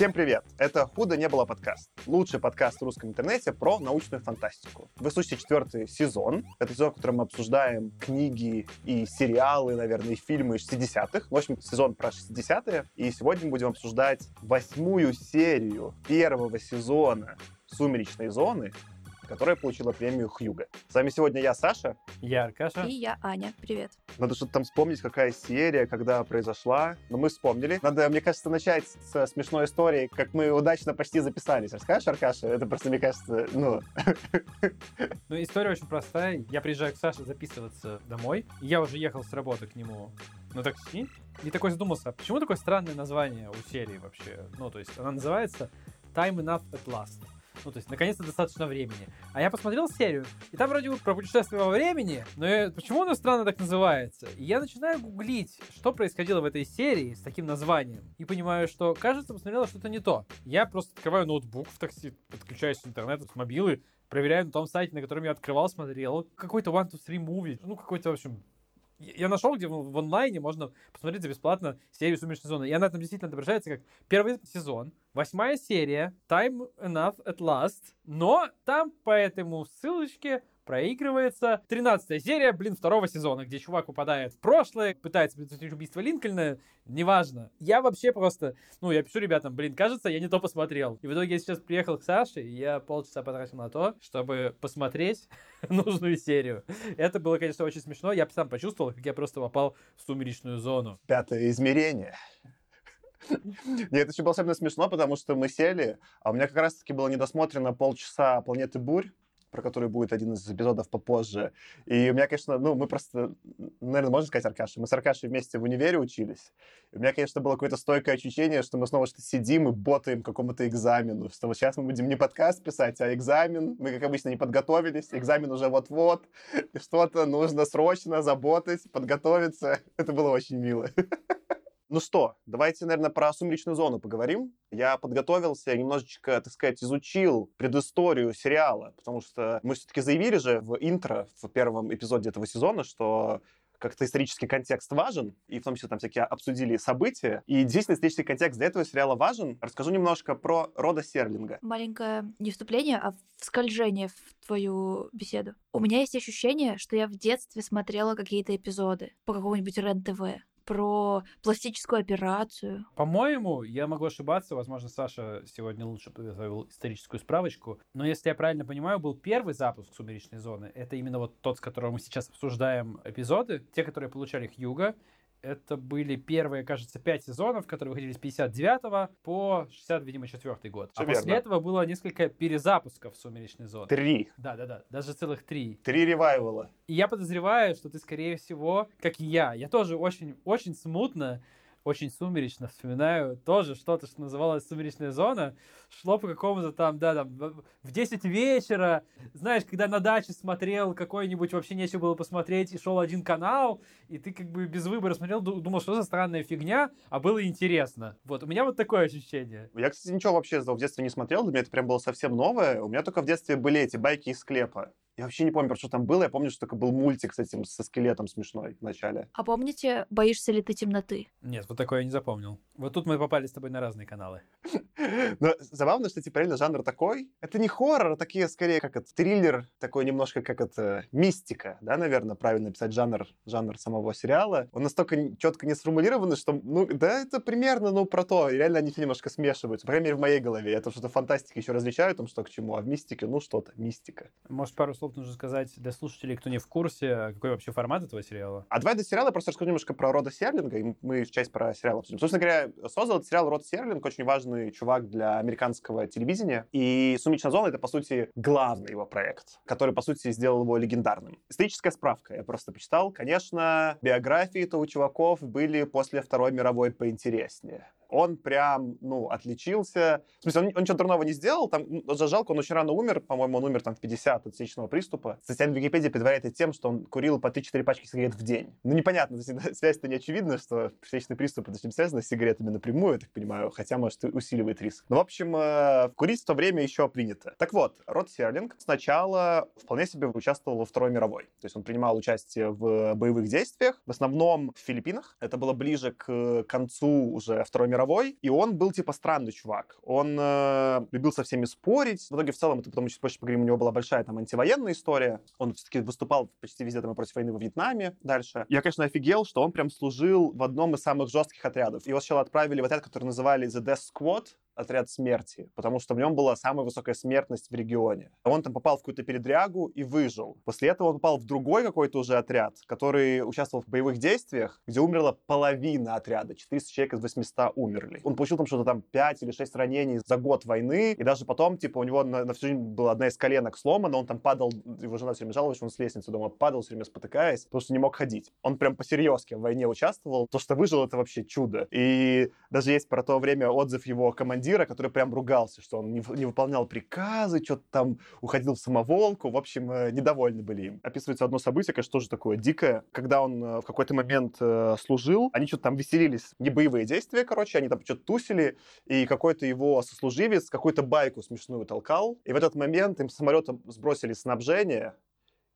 Всем привет! Это «Худо не было» подкаст. Лучший подкаст в русском интернете про научную фантастику. Вы слушаете четвертый сезон. Это сезон, в котором мы обсуждаем книги и сериалы, наверное, и фильмы 60-х. В общем, сезон про 60-е. И сегодня мы будем обсуждать восьмую серию первого сезона «Сумеречной зоны», которая получила премию Хьюга. С вами сегодня я, Саша. Я Аркаша. И я Аня. Привет. Надо что-то там вспомнить, какая серия, когда произошла. Но мы вспомнили. Надо, мне кажется, начать с смешной истории, как мы удачно почти записались. Расскажешь, Аркаша? Это просто, мне кажется, ну... Ну, история очень простая. Я приезжаю к Саше записываться домой. Я уже ехал с работы к нему на такси. И такой задумался, а почему такое странное название у серии вообще? Ну, то есть она называется Time Enough at Last. Ну, то есть, наконец-то достаточно времени. А я посмотрел серию, и там вроде бы про путешествие во времени, но я, почему оно странно так называется? И я начинаю гуглить, что происходило в этой серии с таким названием, и понимаю, что, кажется, посмотрела что-то не то. Я просто открываю ноутбук в такси, подключаюсь к интернету, с мобилы, проверяю на том сайте, на котором я открывал, смотрел, какой-то One, Two, Three Movie, ну, какой-то, в общем, я нашел, где в онлайне можно посмотреть за бесплатно серию «Сумеречной зоны». И она там действительно отображается как первый сезон, восьмая серия, Time Enough at Last, но там по этому ссылочке проигрывается 13 серия, блин, второго сезона, где чувак попадает в прошлое, пытается предотвратить убийство Линкольна, неважно. Я вообще просто, ну, я пишу ребятам, блин, кажется, я не то посмотрел. И в итоге я сейчас приехал к Саше, и я полчаса потратил на то, чтобы посмотреть нужную серию. Это было, конечно, очень смешно. Я сам почувствовал, как я просто попал в сумеречную зону. Пятое измерение. Нет, это еще было особенно смешно, потому что мы сели, а у меня как раз-таки было недосмотрено полчаса «Планеты бурь», про который будет один из эпизодов попозже. И у меня, конечно, ну, мы просто, наверное, можно сказать Аркаша, мы с Аркашей вместе в универе учились. И у меня, конечно, было какое-то стойкое ощущение, что мы снова что-то сидим и ботаем какому-то экзамену, что вот сейчас мы будем не подкаст писать, а экзамен. Мы, как обычно, не подготовились, экзамен уже вот-вот, и что-то нужно срочно заботать, подготовиться. Это было очень мило. Ну что, давайте, наверное, про «Сумеречную зону» поговорим. Я подготовился, немножечко, так сказать, изучил предысторию сериала, потому что мы все-таки заявили же в интро, в первом эпизоде этого сезона, что как-то исторический контекст важен, и в том числе там всякие обсудили события. И действительно исторический контекст для этого сериала важен. Расскажу немножко про рода Серлинга. Маленькое не вступление, а вскольжение в твою беседу. У меня есть ощущение, что я в детстве смотрела какие-то эпизоды по какому-нибудь РЕН-ТВ про пластическую операцию. По-моему, я могу ошибаться, возможно, Саша сегодня лучше подготовил историческую справочку, но если я правильно понимаю, был первый запуск «Сумеречной зоны». Это именно вот тот, с которого мы сейчас обсуждаем эпизоды, те, которые получали Хьюга, это были первые, кажется, пять сезонов, которые выходили с 59 по 60, видимо, четвертый год. Все а верно. после этого было несколько перезапусков «Сумеречной зоны». Три. Да-да-да, даже целых три. Три ревайвала. И я подозреваю, что ты, скорее всего, как и я, я тоже очень, очень смутно очень сумеречно вспоминаю тоже что-то, что называлось «Сумеречная зона», шло по какому-то там, да, там, в 10 вечера, знаешь, когда на даче смотрел какой-нибудь, вообще нечего было посмотреть, и шел один канал, и ты как бы без выбора смотрел, думал, что за странная фигня, а было интересно. Вот, у меня вот такое ощущение. Я, кстати, ничего вообще в детстве не смотрел, для меня это прям было совсем новое. У меня только в детстве были эти байки из склепа. Я вообще не помню, про что там было. Я помню, что только был мультик с этим, со скелетом смешной в начале. А помните «Боишься ли ты темноты»? Нет, вот такое я не запомнил. Вот тут мы попали с тобой на разные каналы. Но забавно, что типа реально жанр такой. Это не хоррор, а такие скорее как это триллер, такой немножко как это мистика, да, наверное, правильно писать жанр, жанр самого сериала. Он настолько четко не сформулирован, что, ну, да, это примерно, ну, про то. И реально они все немножко смешиваются. По крайней мере, в моей голове. Я то что-то фантастика еще различаю, там что к чему, а в мистике, ну, что-то, мистика. Может, пару слов нужно сказать для слушателей, кто не в курсе, какой вообще формат этого сериала? А давай до сериала просто расскажу немножко про Рода Серлинга, и мы часть про сериал обсудим. Собственно говоря, создал этот сериал Род Серлинг, очень важный чувак для американского телевидения, и «Сумеречная зона» — это, по сути, главный его проект, который, по сути, сделал его легендарным. Историческая справка, я просто почитал. Конечно, биографии-то у чуваков были после Второй мировой поинтереснее он прям, ну, отличился. В смысле, он, он ничего дурного не сделал, там, ну, жалко, он очень рано умер, по-моему, он умер там в 50 от сердечного приступа. В Википедии предваряет это тем, что он курил по 3-4 пачки сигарет в день. Ну, непонятно, связь-то не очевидна, что сердечный приступ это не связано с сигаретами напрямую, я так понимаю, хотя, может, усиливает риск. Но, в общем, э, курить в то время еще принято. Так вот, Род Серлинг сначала вполне себе участвовал во Второй мировой. То есть он принимал участие в боевых действиях, в основном в Филиппинах. Это было ближе к концу уже Второй мировой мировой, и он был, типа, странный чувак. Он э, любил со всеми спорить. В итоге, в целом, это потом чуть позже поговорим, у него была большая там антивоенная история. Он все-таки выступал почти везде там против войны во Вьетнаме дальше. Я, конечно, офигел, что он прям служил в одном из самых жестких отрядов. Его сначала отправили в отряд, который называли The Death Squad, отряд смерти, потому что в нем была самая высокая смертность в регионе. Он там попал в какую-то передрягу и выжил. После этого он попал в другой какой-то уже отряд, который участвовал в боевых действиях, где умерла половина отряда. 400 человек из 800 умерли. Он получил там что-то там 5 или 6 ранений за год войны, и даже потом, типа, у него на, на всю жизнь была одна из коленок сломана, он там падал, его жена все время жаловалась, что он с лестницы дома падал, все время спотыкаясь, потому что не мог ходить. Он прям по-серьезки в войне участвовал. То, что выжил, это вообще чудо. И даже есть про то время отзыв его командира, который прям ругался, что он не, не выполнял приказы, что-то там уходил в самоволку. В общем, э, недовольны были им. Описывается одно событие, конечно, тоже такое дикое. Когда он э, в какой-то момент э, служил, они что-то там веселились, не боевые действия, короче, они там что-то тусили, и какой-то его сослуживец какую-то байку смешную толкал. И в этот момент им самолетом сбросили снабжение,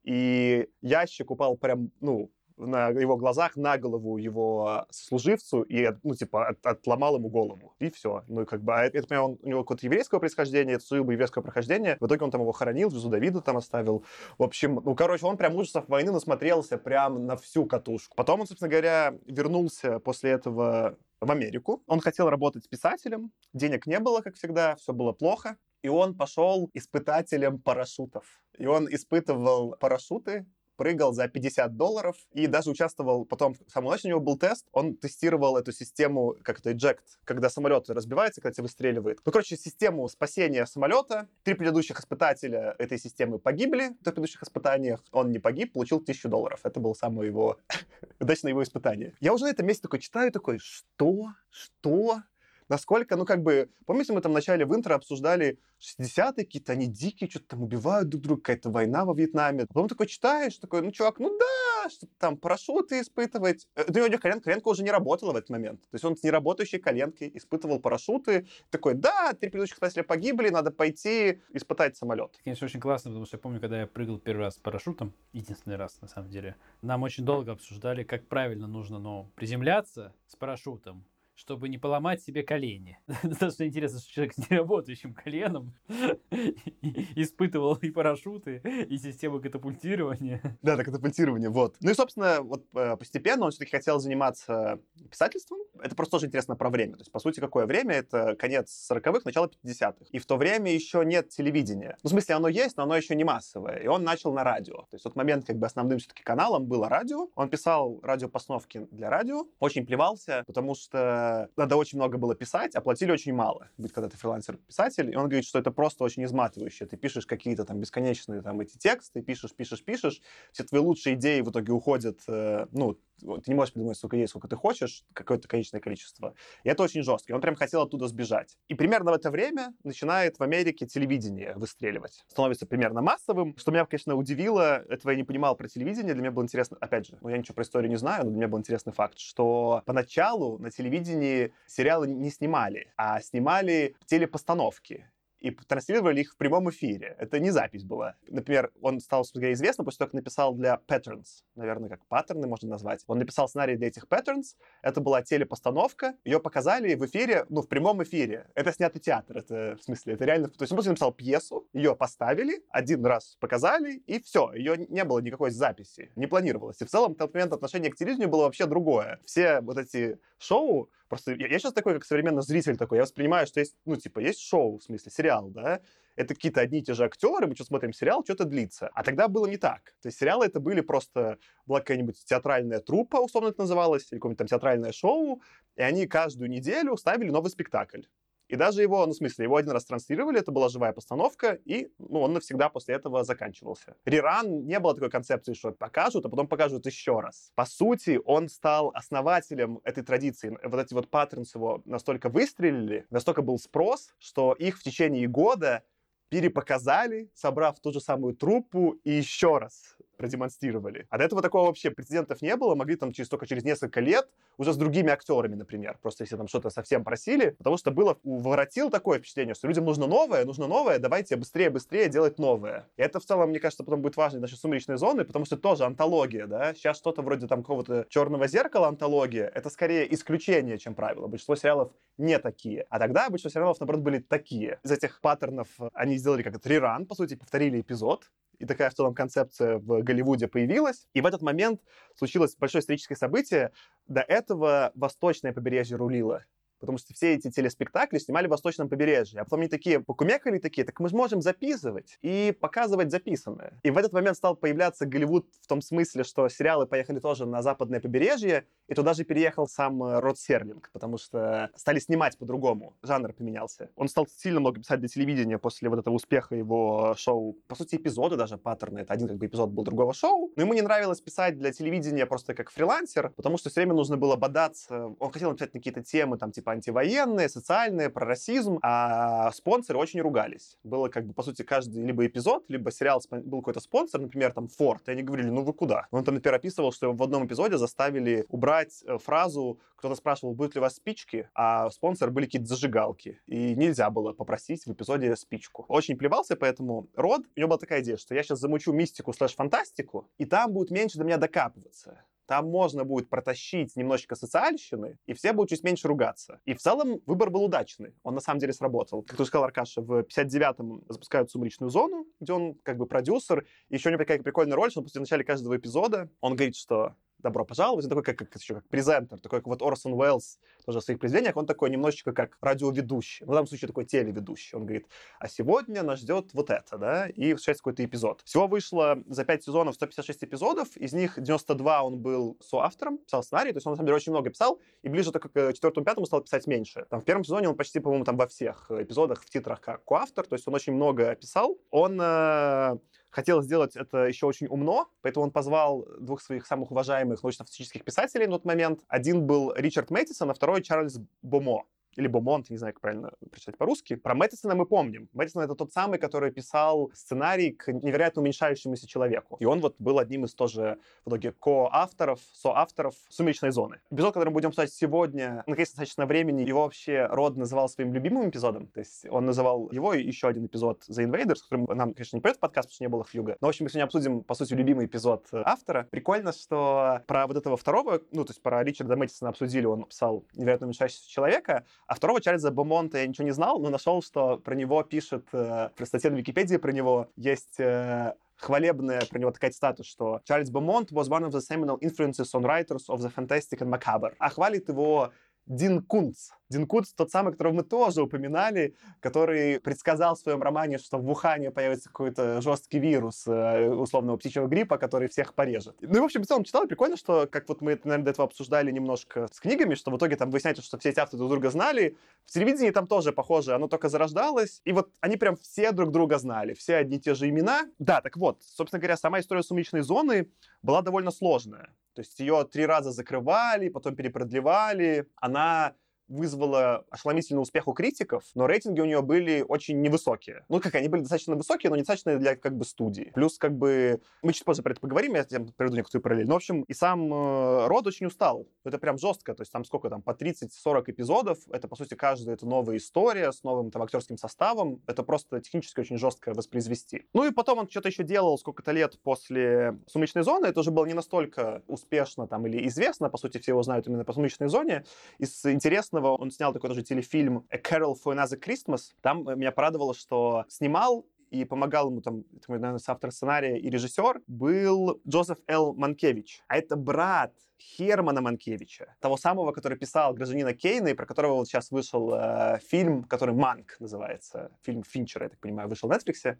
и ящик упал прям, ну, на его глазах на голову его служивцу и, ну, типа, от, отломал ему голову. И все. Ну, как бы, а это, это он, у него какое-то еврейского происхождения, это сугубо еврейского прохождения. В итоге он там его хоронил, Везу Давида там оставил. В общем, ну, короче, он прям ужасов войны насмотрелся прям на всю катушку. Потом он, собственно говоря, вернулся после этого в Америку. Он хотел работать писателем, денег не было, как всегда, все было плохо. И он пошел испытателем парашютов. И он испытывал парашюты прыгал за 50 долларов и даже участвовал потом, в самую ночь у него был тест, он тестировал эту систему, как это, eject, когда самолет разбивается, когда тебя выстреливает. Ну, короче, систему спасения самолета. Три предыдущих испытателя этой системы погибли в предыдущих испытаниях. Он не погиб, получил 1000 долларов. Это было самое его удачное его испытание. Я уже на этом месте такой читаю, такой, что? Что? Насколько, ну, как бы, помните, мы там вначале в интро обсуждали 60-е, какие-то они дикие, что-то там убивают друг друга, какая-то война во Вьетнаме. Потом такой читаешь, такой, ну, чувак, ну да, что-то там парашюты испытывать. Э, да, у него коленка, коленка уже не работала в этот момент. То есть он с неработающей коленкой испытывал парашюты. Такой, да, три предыдущих спасателя погибли, надо пойти испытать самолет. Конечно, очень классно, потому что я помню, когда я прыгал первый раз с парашютом, единственный раз, на самом деле, нам очень долго обсуждали, как правильно нужно, ну, приземляться с парашютом, чтобы не поломать себе колени. Достаточно интересно, что человек с неработающим коленом испытывал и парашюты, и систему катапультирования. Да, да, катапультирование, вот. Ну и, собственно, вот э, постепенно он все-таки хотел заниматься писательством. Это просто тоже интересно про время. То есть, по сути, какое время? Это конец 40-х, начало 50-х. И в то время еще нет телевидения. Ну, в смысле, оно есть, но оно еще не массовое. И он начал на радио. То есть, в тот момент, как бы, основным все-таки каналом было радио. Он писал радиопостановки для радио. Очень плевался, потому что надо очень много было писать, а платили очень мало, быть когда ты фрилансер-писатель. И он говорит, что это просто очень изматывающе. Ты пишешь какие-то там бесконечные там эти тексты, пишешь, пишешь, пишешь. Все твои лучшие идеи в итоге уходят, э, ну, ты не можешь придумать, сколько есть, сколько ты хочешь, какое-то конечное количество. И это очень жестко. И он прям хотел оттуда сбежать. И примерно в это время начинает в Америке телевидение выстреливать. Становится примерно массовым. Что меня, конечно, удивило, этого я не понимал про телевидение. Для меня было интересно, опять же, ну я ничего про историю не знаю, но для меня был интересный факт, что поначалу на телевидении сериалы не снимали, а снимали телепостановки и транслировали их в прямом эфире. Это не запись была. Например, он стал известным после того, как написал для Patterns, наверное, как паттерны можно назвать. Он написал сценарий для этих Patterns. Это была телепостановка. Ее показали в эфире, ну, в прямом эфире. Это снятый театр. Это, в смысле, это реально... То есть он просто написал пьесу, ее поставили, один раз показали, и все. Ее не было никакой записи. Не планировалось. И в целом, в тот момент отношение к телевидению было вообще другое. Все вот эти шоу, просто я, я сейчас такой, как современный зритель такой, я воспринимаю, что есть, ну, типа, есть шоу, в смысле, сериал, да, это какие-то одни и те же актеры, мы что смотрим сериал, что-то длится. А тогда было не так. То есть сериалы это были просто, была какая-нибудь театральная труппа, условно это называлось, или какое-нибудь там театральное шоу, и они каждую неделю ставили новый спектакль. И даже его, ну, в смысле, его один раз транслировали, это была живая постановка, и, ну, он навсегда после этого заканчивался. Реран не было такой концепции, что покажут, а потом покажут еще раз. По сути, он стал основателем этой традиции. Вот эти вот паттернс его настолько выстрелили, настолько был спрос, что их в течение года перепоказали, собрав ту же самую труппу и еще раз продемонстрировали. А до этого такого вообще прецедентов не было, могли там через только через несколько лет уже с другими актерами, например, просто если там что-то совсем просили, потому что было, воротил такое впечатление, что людям нужно новое, нужно новое, давайте быстрее, быстрее делать новое. И это в целом, мне кажется, потом будет важно для нашей сумеречной зоны, потому что тоже антология, да, сейчас что-то вроде там какого-то черного зеркала антология, это скорее исключение, чем правило. Большинство сериалов не такие. А тогда большинство сериалов, наоборот, были такие. Из этих паттернов они сделали как то реран, по сути, повторили эпизод, и такая в целом концепция в Голливуде появилась. И в этот момент случилось большое историческое событие. До этого восточное побережье рулило потому что все эти телеспектакли снимали в Восточном побережье. А потом они такие покумекали такие, так мы же можем записывать и показывать записанное. И в этот момент стал появляться Голливуд в том смысле, что сериалы поехали тоже на западное побережье, и туда же переехал сам э, Род Серлинг, потому что стали снимать по-другому, жанр поменялся. Он стал сильно много писать для телевидения после вот этого успеха его шоу. По сути, эпизоды даже паттерны. Это один как бы эпизод был другого шоу. Но ему не нравилось писать для телевидения просто как фрилансер, потому что все время нужно было бодаться. Он хотел написать на какие-то темы, там, типа антивоенные, социальные, про расизм, а спонсоры очень ругались. Было как бы, по сути, каждый либо эпизод, либо сериал был какой-то спонсор, например, там, Форд, и они говорили, ну вы куда? Он там, например, описывал, что в одном эпизоде заставили убрать э, фразу, кто-то спрашивал, будут ли у вас спички, а спонсор были какие-то зажигалки, и нельзя было попросить в эпизоде спичку. Очень плевался, поэтому Род, у него была такая идея, что я сейчас замучу мистику слэш-фантастику, и там будет меньше до меня докапываться. Там можно будет протащить немножечко социальщины, и все будут чуть меньше ругаться. И в целом выбор был удачный. Он на самом деле сработал. Как ты сказал, Аркаша, в 59-м запускают «Сумеречную зону», где он как бы продюсер. И еще у него такая прикольная роль, что он после начала каждого эпизода он говорит, что добро пожаловать. Он такой, как, как, еще как презентер, такой, как вот Орсон Уэллс тоже в своих произведениях, он такой немножечко как радиоведущий, ну, в данном случае такой телеведущий. Он говорит, а сегодня нас ждет вот это, да, и случается какой-то эпизод. Всего вышло за 5 сезонов 156 эпизодов, из них 92 он был соавтором, писал сценарий, то есть он, на самом деле, очень много писал, и ближе только к четвертому-пятому стал писать меньше. Там в первом сезоне он почти, по-моему, там во всех эпизодах в титрах как коавтор, то есть он очень много писал. Он э, хотел сделать это еще очень умно, поэтому он позвал двух своих самых уважаемых научно-фантастических писателей на тот момент. Один был Ричард Мэттисон, а второй Чарльз Бомо или Бомонт, не знаю, как правильно прочитать по-русски. Про Мэттисона мы помним. Мэттисон — это тот самый, который писал сценарий к невероятно уменьшающемуся человеку. И он вот был одним из тоже в итоге ко-авторов, соавторов «Сумеречной зоны». Эпизод, который мы будем обсуждать сегодня, наконец достаточно времени, его вообще Род называл своим любимым эпизодом. То есть он называл его и еще один эпизод The Invaders, который нам, конечно, не придет в подкаст, потому что не было Хьюга. Но, в общем, мы сегодня обсудим, по сути, любимый эпизод автора. Прикольно, что про вот этого второго, ну, то есть про Ричарда Мэттисона обсудили, он писал «Невероятно уменьшающегося человека», а второго Чарльза Бомонта я ничего не знал, но нашел, что про него пишет, э, про статье на Википедии про него есть э, хвалебная про него такая цитата, что Чарльз Бомонт was one of the seminal influences on writers of the fantastic and macabre. А хвалит его Дин Кунц. Дин Кунц тот самый, которого мы тоже упоминали, который предсказал в своем романе, что в Вухане появится какой-то жесткий вирус э, условного птичьего гриппа, который всех порежет. Ну и, в общем, в целом читал, прикольно, что, как вот мы, наверное, до этого обсуждали немножко с книгами, что в итоге там выясняется, что все эти авторы друг друга знали. В телевидении там тоже похоже, оно только зарождалось, и вот они прям все друг друга знали, все одни и те же имена. Да, так вот, собственно говоря, сама история сумеречной зоны была довольно сложная. То есть ее три раза закрывали, потом перепродлевали. Она вызвала ошеломительный успех у критиков, но рейтинги у нее были очень невысокие. Ну, как они были достаточно высокие, но недостаточно для как бы студии. Плюс как бы... Мы чуть позже про это поговорим, я приведу некоторые параллели. Но, в общем, и сам э, Род очень устал. Это прям жестко. То есть там сколько там, по 30-40 эпизодов. Это, по сути, каждая это новая история с новым там актерским составом. Это просто технически очень жестко воспроизвести. Ну и потом он что-то еще делал сколько-то лет после «Сумеречной зоны». Это уже было не настолько успешно там или известно. По сути, все его знают именно по «Сумеречной зоне». Из интересного Тарантинова он снял такой тоже телефильм «A Carol for Another Christmas». Там меня порадовало, что снимал и помогал ему там, это, наверное, автор сценария и режиссер, был Джозеф Л. Манкевич. А это брат Хермана Манкевича, того самого, который писал «Гражданина Кейна», и про которого вот сейчас вышел э, фильм, который «Манк» называется. Фильм Финчера, я так понимаю, вышел в Netflix.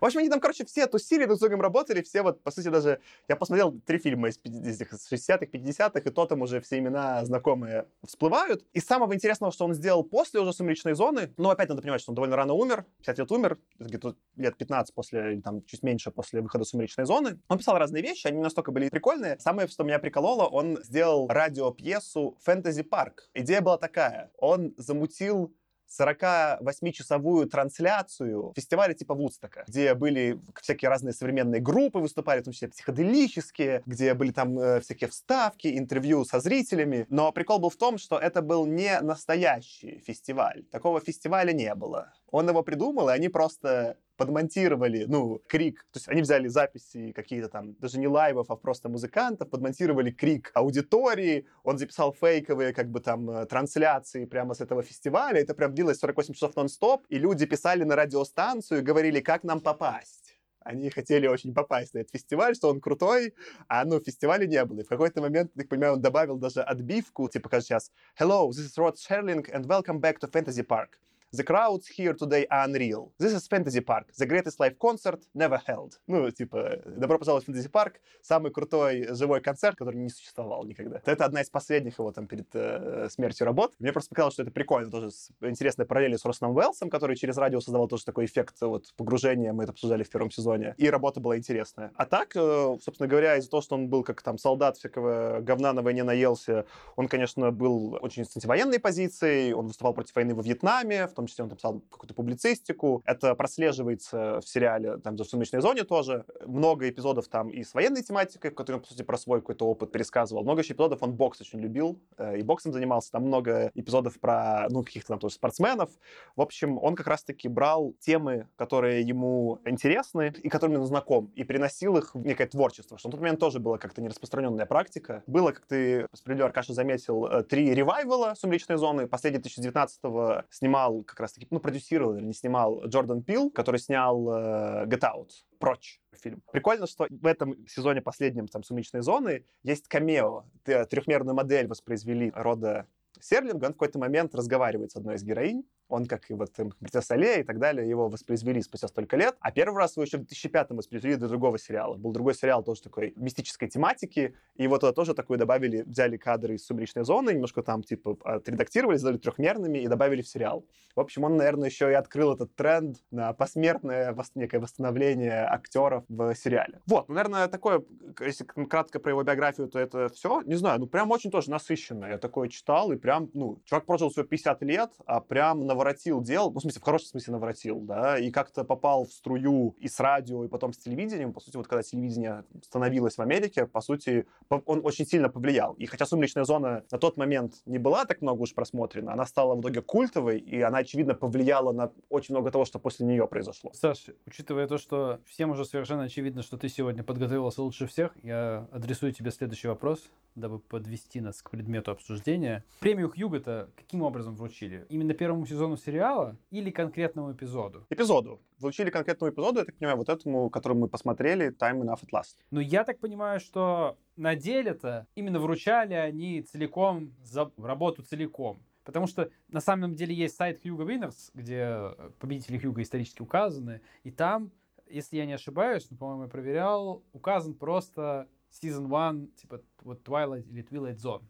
В общем, они там, короче, все тусили, друг с другом работали, все вот, по сути, даже... Я посмотрел три фильма из 60-х, 50-х, и то там уже все имена знакомые всплывают. И самого интересного, что он сделал после уже «Сумеречной зоны», ну, опять надо понимать, что он довольно рано умер, 50 лет умер, где-то лет 15 после, там чуть меньше после выхода «Сумеречной зоны». Он писал разные вещи, они настолько были прикольные. Самое, что меня прикололо, он сделал радиопьесу «Фэнтези Парк». Идея была такая. Он замутил 48-часовую трансляцию фестиваля типа Вудстока, где были всякие разные современные группы выступали, в том числе психоделические, где были там э, всякие вставки, интервью со зрителями. Но прикол был в том, что это был не настоящий фестиваль. Такого фестиваля не было. Он его придумал, и они просто подмонтировали, ну, крик. То есть они взяли записи какие-то там, даже не лайвов, а просто музыкантов, подмонтировали крик аудитории, он записал фейковые, как бы там, э, трансляции прямо с этого фестиваля. Это прям длилось 48 часов нон-стоп, и люди писали на радиостанцию и говорили, как нам попасть они хотели очень попасть на этот фестиваль, что он крутой, а ну, фестиваля не было. И в какой-то момент, так понимаю, он добавил даже отбивку, типа, как сейчас, «Hello, this is Rod Sherling, and welcome back to Fantasy Park. The crowds here today are unreal. This is Fantasy Park. The greatest live concert never held. Ну, типа, добро пожаловать в Fantasy Park. Самый крутой живой концерт, который не существовал никогда. Это одна из последних его там перед э, смертью работ. Мне просто показалось, что это прикольно. Тоже интересная параллель с Росном Уэллсом, который через радио создавал тоже такой эффект вот погружения. Мы это обсуждали в первом сезоне. И работа была интересная. А так, э, собственно говоря, из-за того, что он был как там солдат всякого говна на войне наелся, он, конечно, был очень с антивоенной позицией. Он выступал против войны во Вьетнаме, в том числе он написал какую-то публицистику. Это прослеживается в сериале, там, в «Сумеречной зоне» тоже. Много эпизодов там и с военной тематикой, в которой он, по сути, про свой какой-то опыт пересказывал. Много еще эпизодов он бокс очень любил, э, и боксом занимался. Там много эпизодов про, ну, каких-то там тоже спортсменов. В общем, он как раз-таки брал темы, которые ему интересны и которыми он знаком, и приносил их в некое творчество, что на тот момент тоже была как-то нераспространенная практика. Было, как ты справедливо, Аркаша, заметил, э, три ревайвала «Сумеречной зоны». Последний 2019-го снимал как раз-таки ну, продюсировал, или не снимал Джордан Пил, который снял э, Get Out, прочь фильм. Прикольно, что в этом сезоне последнем там «Сумеречной зоны» есть камео. Трехмерную модель воспроизвели рода Серлинга, он в какой-то момент разговаривает с одной из героинь, он, как и вот «Принцесса Лея» и так далее, его воспроизвели спустя столько лет. А первый раз его еще в 2005 воспроизвели для другого сериала. Был другой сериал тоже такой мистической тематики, и вот туда тоже такое добавили, взяли кадры из «Сумеречной зоны», немножко там типа отредактировали, сделали трехмерными и добавили в сериал. В общем, он, наверное, еще и открыл этот тренд на посмертное некое восстановление актеров в сериале. Вот, ну, наверное, такое, если кратко про его биографию, то это все. Не знаю, ну прям очень тоже насыщенно. Я такое читал, и прям, ну, чувак прожил всего 50 лет, а прям на наворотил дел, ну, в смысле, в хорошем смысле наворотил, да, и как-то попал в струю и с радио, и потом с телевидением. По сути, вот когда телевидение становилось в Америке, по сути, он очень сильно повлиял. И хотя «Сумеречная зона» на тот момент не была так много уж просмотрена, она стала в итоге культовой, и она, очевидно, повлияла на очень много того, что после нее произошло. Саш, учитывая то, что всем уже совершенно очевидно, что ты сегодня подготовился лучше всех, я адресую тебе следующий вопрос дабы подвести нас к предмету обсуждения. Премию Хьюга-то каким образом вручили? Именно первому сезону сериала или конкретному эпизоду? Эпизоду. Вручили конкретному эпизоду, я так понимаю, вот этому, который мы посмотрели, Time Enough at Last. Ну, я так понимаю, что на деле-то именно вручали они целиком за работу целиком. Потому что на самом деле есть сайт Хьюга Winners, где победители Хьюга исторически указаны, и там, если я не ошибаюсь, ну, по-моему, я проверял, указан просто Season 1, типа вот Twilight или Twilight Zone.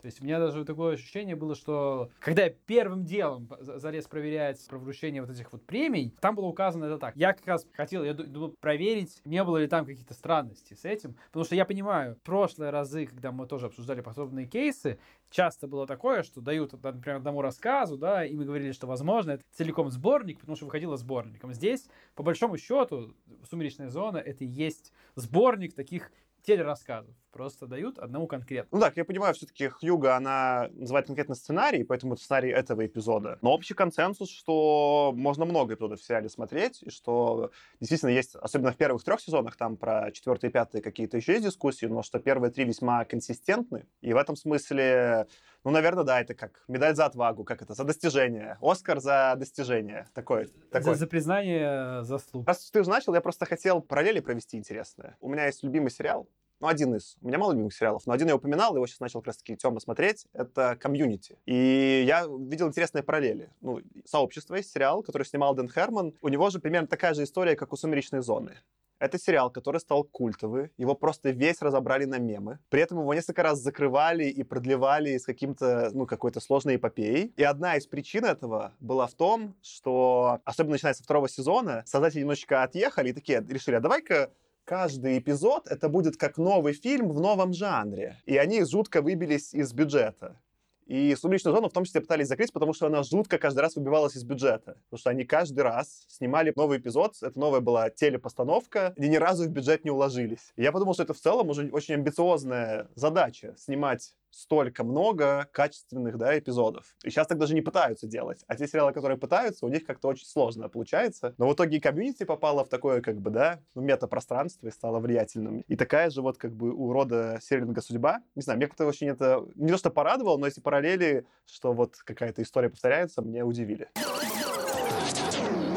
То есть у меня даже такое ощущение было, что когда я первым делом залез проверять про вручение вот этих вот премий, там было указано это так. Я как раз хотел, я думал, проверить, не было ли там каких-то странностей с этим, потому что я понимаю, прошлые разы, когда мы тоже обсуждали подобные кейсы, часто было такое, что дают, например, одному рассказу, да, и мы говорили, что, возможно, это целиком сборник, потому что выходило сборником. Здесь, по большому счету, «Сумеречная зона» — это и есть сборник таких телерассказов. Просто дают одному конкретно. Ну так, я понимаю, все-таки Хьюга, она называет конкретно сценарий, поэтому это сценарий этого эпизода. Но общий консенсус, что можно много эпизодов в сериале смотреть, и что действительно есть, особенно в первых трех сезонах, там про четвертый и пятый какие-то еще есть дискуссии, но что первые три весьма консистентны. И в этом смысле ну, наверное, да, это как медаль за отвагу, как это, за достижение. Оскар за достижение. Такой. такой. За, за признание заслуг. Раз ты уже начал, я просто хотел параллели провести интересные. У меня есть любимый сериал, ну, один из. У меня мало любимых сериалов, но один я упоминал, его сейчас начал как раз-таки Тёма смотреть. Это «Community». И я видел интересные параллели. Ну, «Сообщество» есть сериал, который снимал Дэн Хармон. У него же примерно такая же история, как у «Сумеречной зоны». Это сериал, который стал культовый. Его просто весь разобрали на мемы. При этом его несколько раз закрывали и продлевали с каким-то, ну, какой-то сложной эпопеей. И одна из причин этого была в том, что, особенно начиная со второго сезона, создатели немножечко отъехали и такие решили, а давай-ка каждый эпизод это будет как новый фильм в новом жанре. И они жутко выбились из бюджета. И «Сумеречную зону» в том числе пытались закрыть, потому что она жутко каждый раз выбивалась из бюджета. Потому что они каждый раз снимали новый эпизод, это новая была телепостановка, где ни разу в бюджет не уложились. И я подумал, что это в целом уже очень амбициозная задача — снимать столько много качественных да, эпизодов. И сейчас так даже не пытаются делать. А те сериалы, которые пытаются, у них как-то очень сложно получается. Но в итоге комьюнити попало в такое, как бы, да, ну, метапространство и стало влиятельным. И такая же вот, как бы, у рода Серлинга судьба. Не знаю, мне как-то очень это не то, что порадовало, но эти параллели, что вот какая-то история повторяется, меня удивили.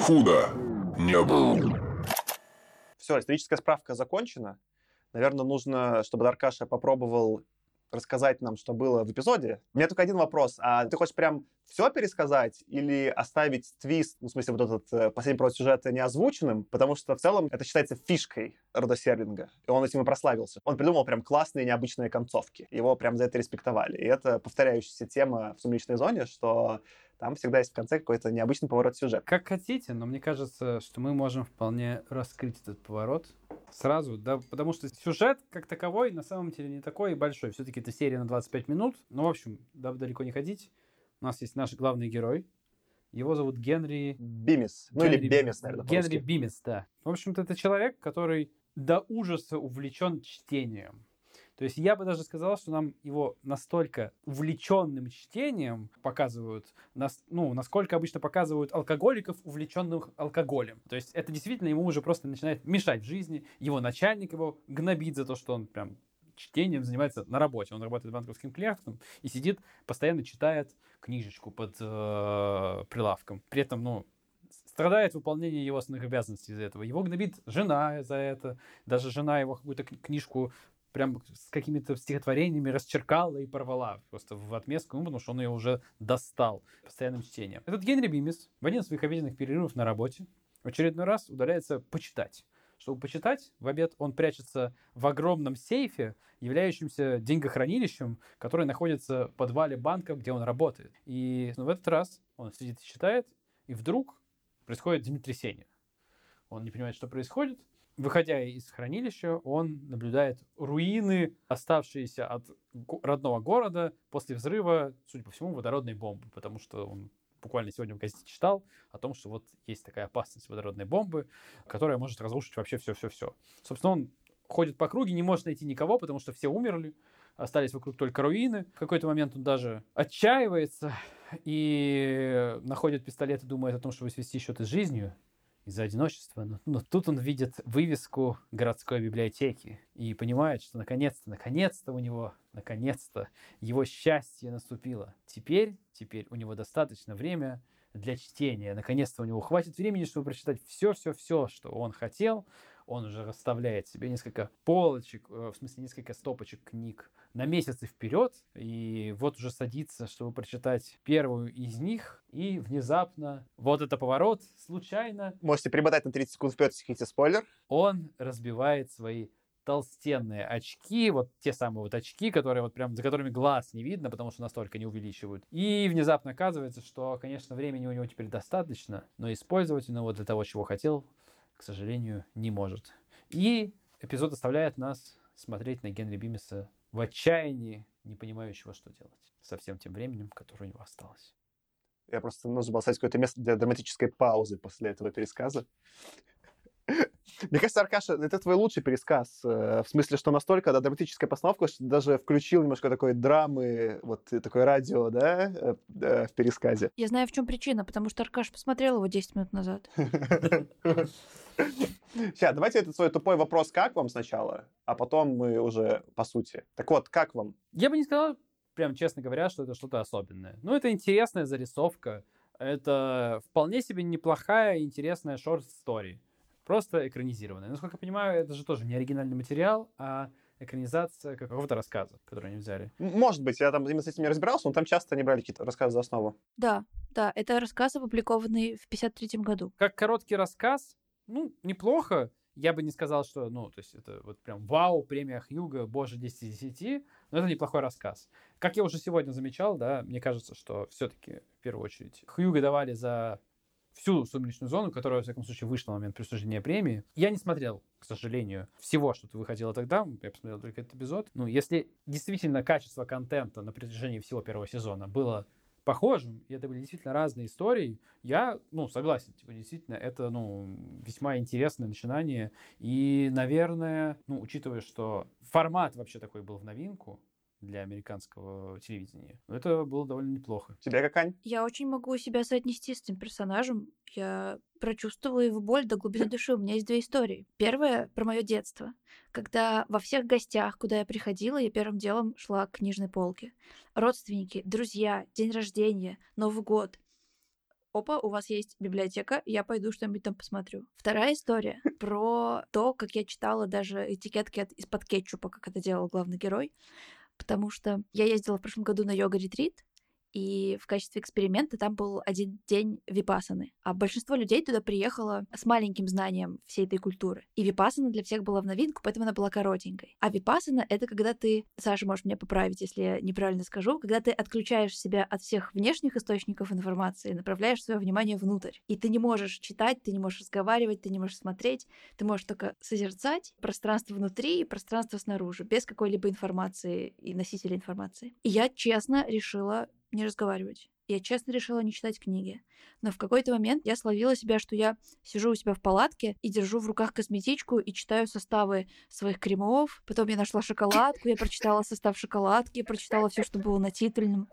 Худо не было. Все, историческая справка закончена. Наверное, нужно, чтобы Даркаша попробовал рассказать нам, что было в эпизоде. У меня только один вопрос. А ты хочешь прям все пересказать или оставить твист, ну, в смысле, вот этот э, последний провод сюжета неозвученным? Потому что в целом это считается фишкой Рода Серлинга. И он этим и прославился. Он придумал прям классные необычные концовки. Его прям за это респектовали. И это повторяющаяся тема в «Сумеречной зоне», что там всегда есть в конце какой-то необычный поворот сюжета. Как хотите, но мне кажется, что мы можем вполне раскрыть этот поворот сразу, да, потому что сюжет как таковой на самом деле не такой большой. Все-таки это серия на 25 минут. Ну, в общем, да, далеко не ходить. У нас есть наш главный герой. Его зовут Генри... Бимис. Ну Генри... или Бемис, наверное, Генри Бимис, да. В общем-то, это человек, который до ужаса увлечен чтением. То есть я бы даже сказал, что нам его настолько увлеченным чтением показывают, нас, ну, насколько обычно показывают алкоголиков, увлеченных алкоголем. То есть это действительно ему уже просто начинает мешать в жизни. Его начальник его гнобит за то, что он прям чтением занимается на работе. Он работает банковским клиентом и сидит, постоянно читает книжечку под э, прилавком. При этом, ну, страдает выполнение его основных обязанностей из-за этого. Его гнобит жена за это. Даже жена его какую-то книжку прям с какими-то стихотворениями расчеркала и порвала просто в отместку ему, потому что он ее уже достал постоянным чтением. Этот Генри Бимис в один из своих обеденных перерывов на работе в очередной раз удаляется почитать. Чтобы почитать, в обед он прячется в огромном сейфе, являющемся деньгохранилищем, который находится в подвале банка, где он работает. И ну, в этот раз он сидит и читает, и вдруг происходит землетрясение. Он не понимает, что происходит, Выходя из хранилища, он наблюдает руины, оставшиеся от родного города после взрыва, судя по всему, водородной бомбы, потому что он буквально сегодня в газете читал о том, что вот есть такая опасность водородной бомбы, которая может разрушить вообще все-все-все. Собственно, он ходит по круге, не может найти никого, потому что все умерли, остались вокруг только руины. В какой-то момент он даже отчаивается и находит пистолет и думает о том, чтобы свести счеты с жизнью из-за одиночества. Но, но тут он видит вывеску городской библиотеки и понимает, что наконец-то, наконец-то у него, наконец-то его счастье наступило. Теперь, теперь у него достаточно время для чтения. Наконец-то у него хватит времени, чтобы прочитать все-все-все, что он хотел. Он уже расставляет себе несколько полочек, э, в смысле несколько стопочек книг на месяцы вперед, и вот уже садится, чтобы прочитать первую из них, и внезапно вот это поворот, случайно... Можете примотать на 30 секунд вперед, если хотите спойлер. Он разбивает свои толстенные очки, вот те самые вот очки, которые вот прям, за которыми глаз не видно, потому что настолько не увеличивают. И внезапно оказывается, что, конечно, времени у него теперь достаточно, но использовать он его для того, чего хотел, к сожалению, не может. И эпизод оставляет нас смотреть на Генри Бимиса в отчаянии, не понимающего, что делать со всем тем временем, которое у него осталось. Я просто нужно было какое-то место для драматической паузы после этого пересказа. Мне кажется, Аркаша, это твой лучший пересказ. Э, в смысле, что настолько да, драматическая постановка, что даже включил немножко такой драмы, вот такое радио, да, э, в пересказе. Я знаю, в чем причина, потому что Аркаш посмотрел его 10 минут назад. Сейчас, давайте этот свой тупой вопрос, как вам сначала, а потом мы уже по сути. Так вот, как вам? Я бы не сказал, прям честно говоря, что это что-то особенное. Ну, это интересная зарисовка. Это вполне себе неплохая, интересная шорт-стори. Просто экранизированная. Насколько я понимаю, это же тоже не оригинальный материал, а экранизация какого-то рассказа, который они взяли. Может быть, я там именно с этим не разбирался, но там часто они брали какие-то рассказы за основу. Да, да, это рассказ, опубликованный в 53 году. Как короткий рассказ, ну, неплохо. Я бы не сказал, что, ну, то есть это вот прям вау, премия Хьюга, боже, 10 из 10, но это неплохой рассказ. Как я уже сегодня замечал, да, мне кажется, что все-таки в первую очередь Хьюга давали за всю «Сумеречную зону», которая, во всяком случае, вышла на момент присуждения премии. Я не смотрел, к сожалению, всего, что выходило тогда. Я посмотрел только этот эпизод. Ну, если действительно качество контента на протяжении всего первого сезона было похожим, и это были действительно разные истории, я, ну, согласен, типа, действительно, это, ну, весьма интересное начинание, и, наверное, ну, учитывая, что формат вообще такой был в новинку, для американского телевидения. Это было довольно неплохо. Тебе как, Ань? Я очень могу себя соотнести с этим персонажем. Я прочувствовала его боль до глубины души. У меня есть две истории. Первая про мое детство. Когда во всех гостях, куда я приходила, я первым делом шла к книжной полке. Родственники, друзья, день рождения, Новый год. Опа, у вас есть библиотека, я пойду что-нибудь там посмотрю. Вторая история про то, как я читала даже этикетки от, из-под кетчупа, как это делал главный герой потому что я ездила в прошлом году на йога-ретрит, и в качестве эксперимента там был один день випасаны. А большинство людей туда приехало с маленьким знанием всей этой культуры. И випасана для всех была в новинку, поэтому она была коротенькой. А випасана — это когда ты, Саша, можешь меня поправить, если я неправильно скажу, когда ты отключаешь себя от всех внешних источников информации, направляешь свое внимание внутрь. И ты не можешь читать, ты не можешь разговаривать, ты не можешь смотреть, ты можешь только созерцать пространство внутри и пространство снаружи, без какой-либо информации и носителя информации. И я честно решила не разговаривать. Я честно решила не читать книги. Но в какой-то момент я словила себя, что я сижу у себя в палатке и держу в руках косметичку и читаю составы своих кремов. Потом я нашла шоколадку, я прочитала состав шоколадки, прочитала все, что было на титульном.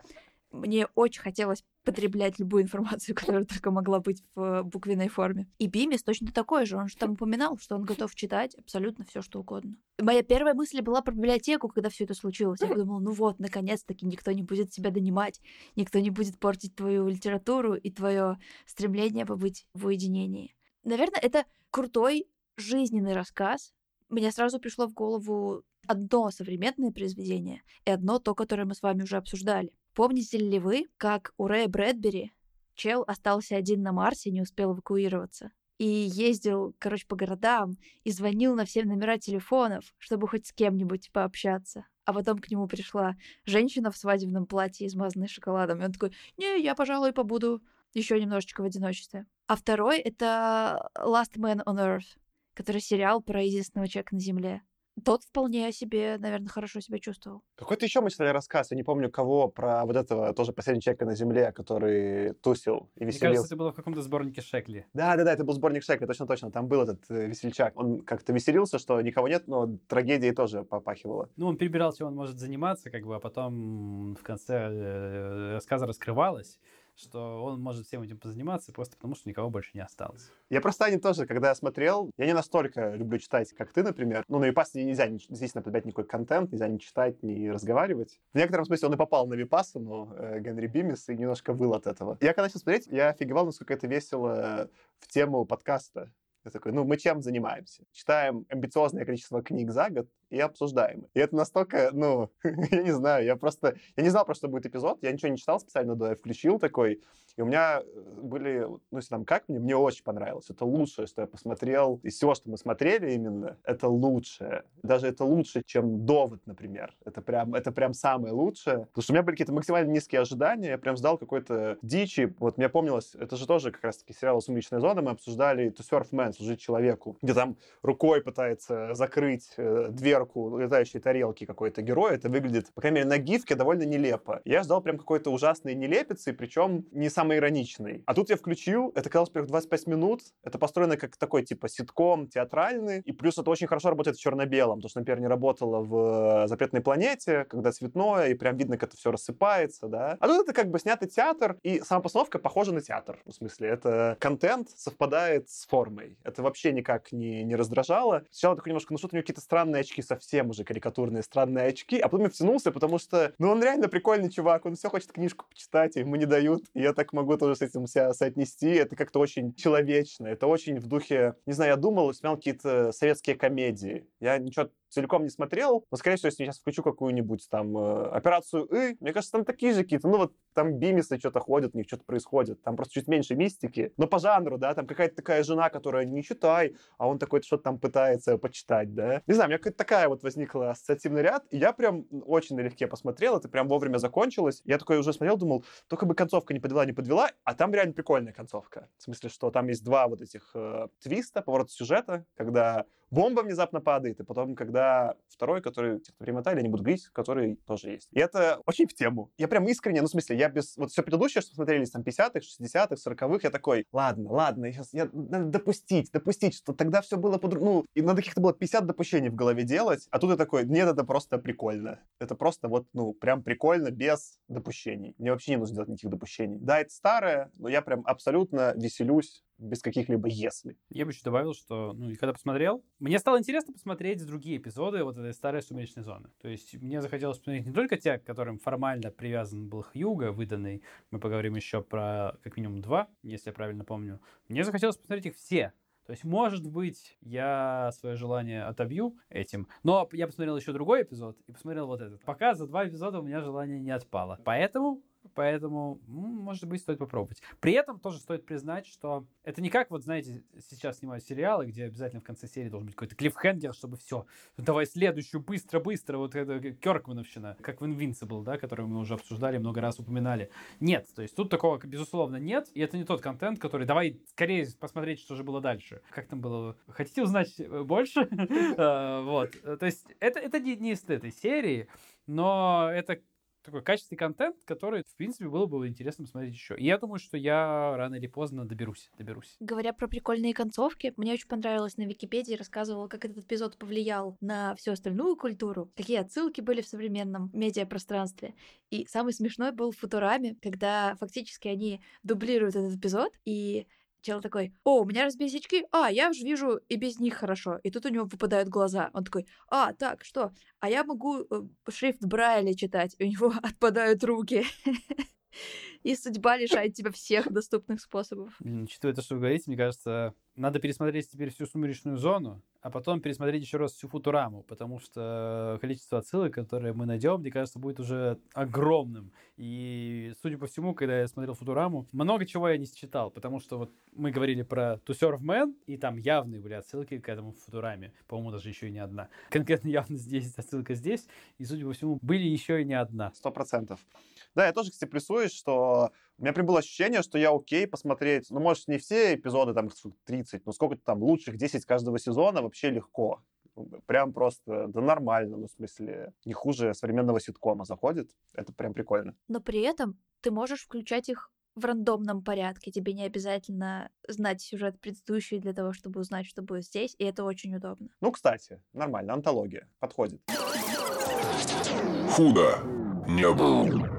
Мне очень хотелось потреблять любую информацию, которая только могла быть в буквенной форме. И Бимис точно такой же. Он же там упоминал, что он готов читать абсолютно все, что угодно. Моя первая мысль была про библиотеку, когда все это случилось. Я подумала, ну вот, наконец-таки никто не будет тебя донимать, никто не будет портить твою литературу и твое стремление побыть в уединении. Наверное, это крутой жизненный рассказ. Мне сразу пришло в голову одно современное произведение и одно то, которое мы с вами уже обсуждали. Помните ли вы, как у Рэя Брэдбери чел остался один на Марсе, не успел эвакуироваться? И ездил, короче, по городам и звонил на все номера телефонов, чтобы хоть с кем-нибудь пообщаться. А потом к нему пришла женщина в свадебном платье, измазанной шоколадом. И он такой, не, я, пожалуй, побуду еще немножечко в одиночестве. А второй — это Last Man on Earth, который сериал про единственного человека на Земле тот вполне себе, наверное, хорошо себя чувствовал. Какой-то еще мы читали рассказ, я не помню кого, про вот этого тоже последнего человека на земле, который тусил и веселился. Мне кажется, это было в каком-то сборнике Шекли. Да-да-да, это был сборник Шекли, точно-точно. Там был этот э, весельчак. Он как-то веселился, что никого нет, но трагедией тоже попахивало. Ну, он перебирал, чем он может заниматься, как бы, а потом в конце э, рассказа раскрывалось, что он может всем этим позаниматься просто потому, что никого больше не осталось. Я просто Ани тоже, когда я смотрел, я не настолько люблю читать, как ты, например. Ну, на Випассане нельзя здесь подать никакой контент, нельзя ни читать, ни разговаривать. В некотором смысле он и попал на Випассану, э, Генри Бимис, и немножко выл от этого. Я когда начал смотреть, я офигевал, насколько это весело в тему подкаста. Я такой, ну, мы чем занимаемся? Читаем амбициозное количество книг за год и обсуждаем. И это настолько, ну, я не знаю, я просто, я не знал, просто что будет эпизод, я ничего не читал специально до, я включил такой, и у меня э, были, ну, если там как мне, мне очень понравилось. Это лучшее, что я посмотрел. Из всего, что мы смотрели именно, это лучшее. Даже это лучше, чем «Довод», например. Это прям, это прям самое лучшее. Потому что у меня были какие-то максимально низкие ожидания. Я прям ждал какой-то дичи. Вот мне помнилось, это же тоже как раз-таки сериал «Сумеречная зона». Мы обсуждали «To Surf Man», «Служить человеку», где там рукой пытается закрыть э, дверку летающей тарелки какой-то герой. Это выглядит, по крайней мере, на гифке довольно нелепо. Я ждал прям какой-то ужасной нелепицы, причем не сам самоироничный. А тут я включил, это казалось первых 25 минут, это построено как такой типа ситком театральный, и плюс это очень хорошо работает в черно-белом, потому что, например, не работало в э, «Запретной планете», когда цветное, и прям видно, как это все рассыпается, да. А тут это как бы снятый театр, и сама постановка похожа на театр. В смысле, это контент совпадает с формой. Это вообще никак не, не раздражало. Сначала такой немножко, ну что-то у него какие-то странные очки, совсем уже карикатурные странные очки, а потом я втянулся, потому что, ну он реально прикольный чувак, он все хочет книжку почитать, и ему не дают. И я так могу тоже с этим себя соотнести. Это как-то очень человечно. Это очень в духе... Не знаю, я думал, смотрел какие-то советские комедии. Я ничего целиком не смотрел, но, скорее всего, если я сейчас включу какую-нибудь там э, операцию И, мне кажется, там такие же какие-то, ну вот там бимисы что-то ходят, у них что-то происходит, там просто чуть меньше мистики, но по жанру, да, там какая-то такая жена, которая не читай, а он такой что-то там пытается почитать, да. Не знаю, у меня какая-то такая вот возникла ассоциативный ряд, и я прям очень налегке посмотрел, это прям вовремя закончилось. Я такой уже смотрел, думал, только бы концовка не подвела, не подвела, а там реально прикольная концовка. В смысле, что там есть два вот этих э, твиста, поворота сюжета, когда бомба внезапно падает, и потом, когда второй, который кто перемотали, не буду говорить, который тоже есть. И это очень в тему. Я прям искренне, ну, в смысле, я без... Вот все предыдущее, что смотрелись там 50-х, 60-х, 40-х, я такой, ладно, ладно, я сейчас... Я... Надо допустить, допустить, что тогда все было по Ну, и надо каких-то было 50 допущений в голове делать, а тут я такой, нет, это просто прикольно. Это просто вот, ну, прям прикольно, без допущений. Мне вообще не нужно делать никаких допущений. Да, это старое, но я прям абсолютно веселюсь без каких-либо «если». Я бы еще добавил, что, ну, и когда посмотрел, мне стало интересно посмотреть другие эпизоды вот этой старой «Сумеречной зоны». То есть мне захотелось посмотреть не только те, к которым формально привязан был Хьюга, выданный, мы поговорим еще про как минимум два, если я правильно помню. Мне захотелось посмотреть их все, то есть, может быть, я свое желание отобью этим. Но я посмотрел еще другой эпизод и посмотрел вот этот. Пока за два эпизода у меня желание не отпало. Поэтому Поэтому, может быть, стоит попробовать. При этом тоже стоит признать, что это не как, вот знаете, сейчас снимают сериалы, где обязательно в конце серии должен быть какой-то клиффхенгер, чтобы все, давай следующую, быстро-быстро, вот это Керкмановщина, как в Invincible, да, которую мы уже обсуждали, много раз упоминали. Нет, то есть тут такого, безусловно, нет, и это не тот контент, который, давай скорее посмотреть, что же было дальше. Как там было? Хотите узнать э, больше? А, вот, то есть это, это не из этой серии, но это такой качественный контент, который, в принципе, было бы интересно посмотреть еще. И я думаю, что я рано или поздно доберусь, доберусь. Говоря про прикольные концовки, мне очень понравилось на Википедии, рассказывала, как этот эпизод повлиял на всю остальную культуру, какие отсылки были в современном медиапространстве. И самый смешной был в Футураме, когда фактически они дублируют этот эпизод, и Чел такой, о, у меня разбились очки, а, я уже вижу и без них хорошо. И тут у него выпадают глаза. Он такой, а, так, что? А я могу э, шрифт Брайля читать. У него отпадают руки. И судьба лишает тебя всех доступных способов. Учитывая то, что вы говорите, мне кажется, надо пересмотреть теперь всю сумеречную зону, а потом пересмотреть еще раз всю Футураму, потому что количество отсылок, которые мы найдем, мне кажется, будет уже огромным. И, судя по всему, когда я смотрел Футураму, много чего я не считал, потому что вот мы говорили про To Serve Man, и там явные были отсылки к этому Футураме. По-моему, даже еще и не одна. Конкретно явно здесь отсылка здесь, и, судя по всему, были еще и не одна. Сто процентов. Да, я тоже, кстати, плюсуюсь, что у меня прям было ощущение, что я окей посмотреть, ну, может, не все эпизоды, там, 30, но сколько-то там лучших 10 каждого сезона вообще легко. Прям просто, да нормально, ну, в смысле, не хуже современного ситкома заходит. Это прям прикольно. Но при этом ты можешь включать их в рандомном порядке. Тебе не обязательно знать сюжет предыдущий для того, чтобы узнать, что будет здесь, и это очень удобно. Ну, кстати, нормально, антология, подходит. Худо не было.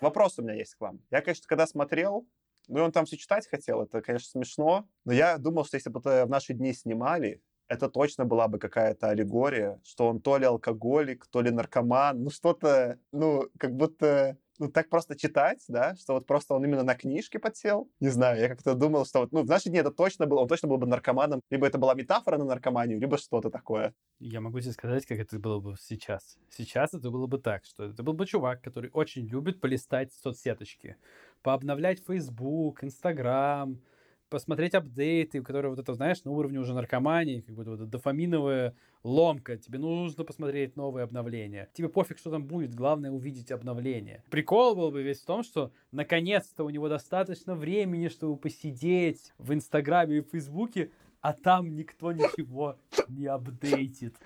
Вопрос у меня есть к вам. Я, конечно, когда смотрел, ну, и он там все читать хотел, это, конечно, смешно, но я думал, что если бы это в наши дни снимали, это точно была бы какая-то аллегория, что он то ли алкоголик, то ли наркоман, ну, что-то, ну, как будто ну, так просто читать, да, что вот просто он именно на книжке подсел. Не знаю, я как-то думал, что вот, ну, наши дни это точно было, он точно был бы наркоманом, либо это была метафора на наркоманию, либо что-то такое. Я могу тебе сказать, как это было бы сейчас. Сейчас это было бы так, что это был бы чувак, который очень любит полистать соцсеточки, пообновлять Facebook, Instagram, посмотреть апдейты, которые вот это, знаешь, на уровне уже наркомании, как бы вот дофаминовая ломка, тебе нужно посмотреть новые обновления. Тебе пофиг, что там будет, главное увидеть обновление. Прикол был бы весь в том, что наконец-то у него достаточно времени, чтобы посидеть в Инстаграме и Фейсбуке, а там никто ничего не апдейтит.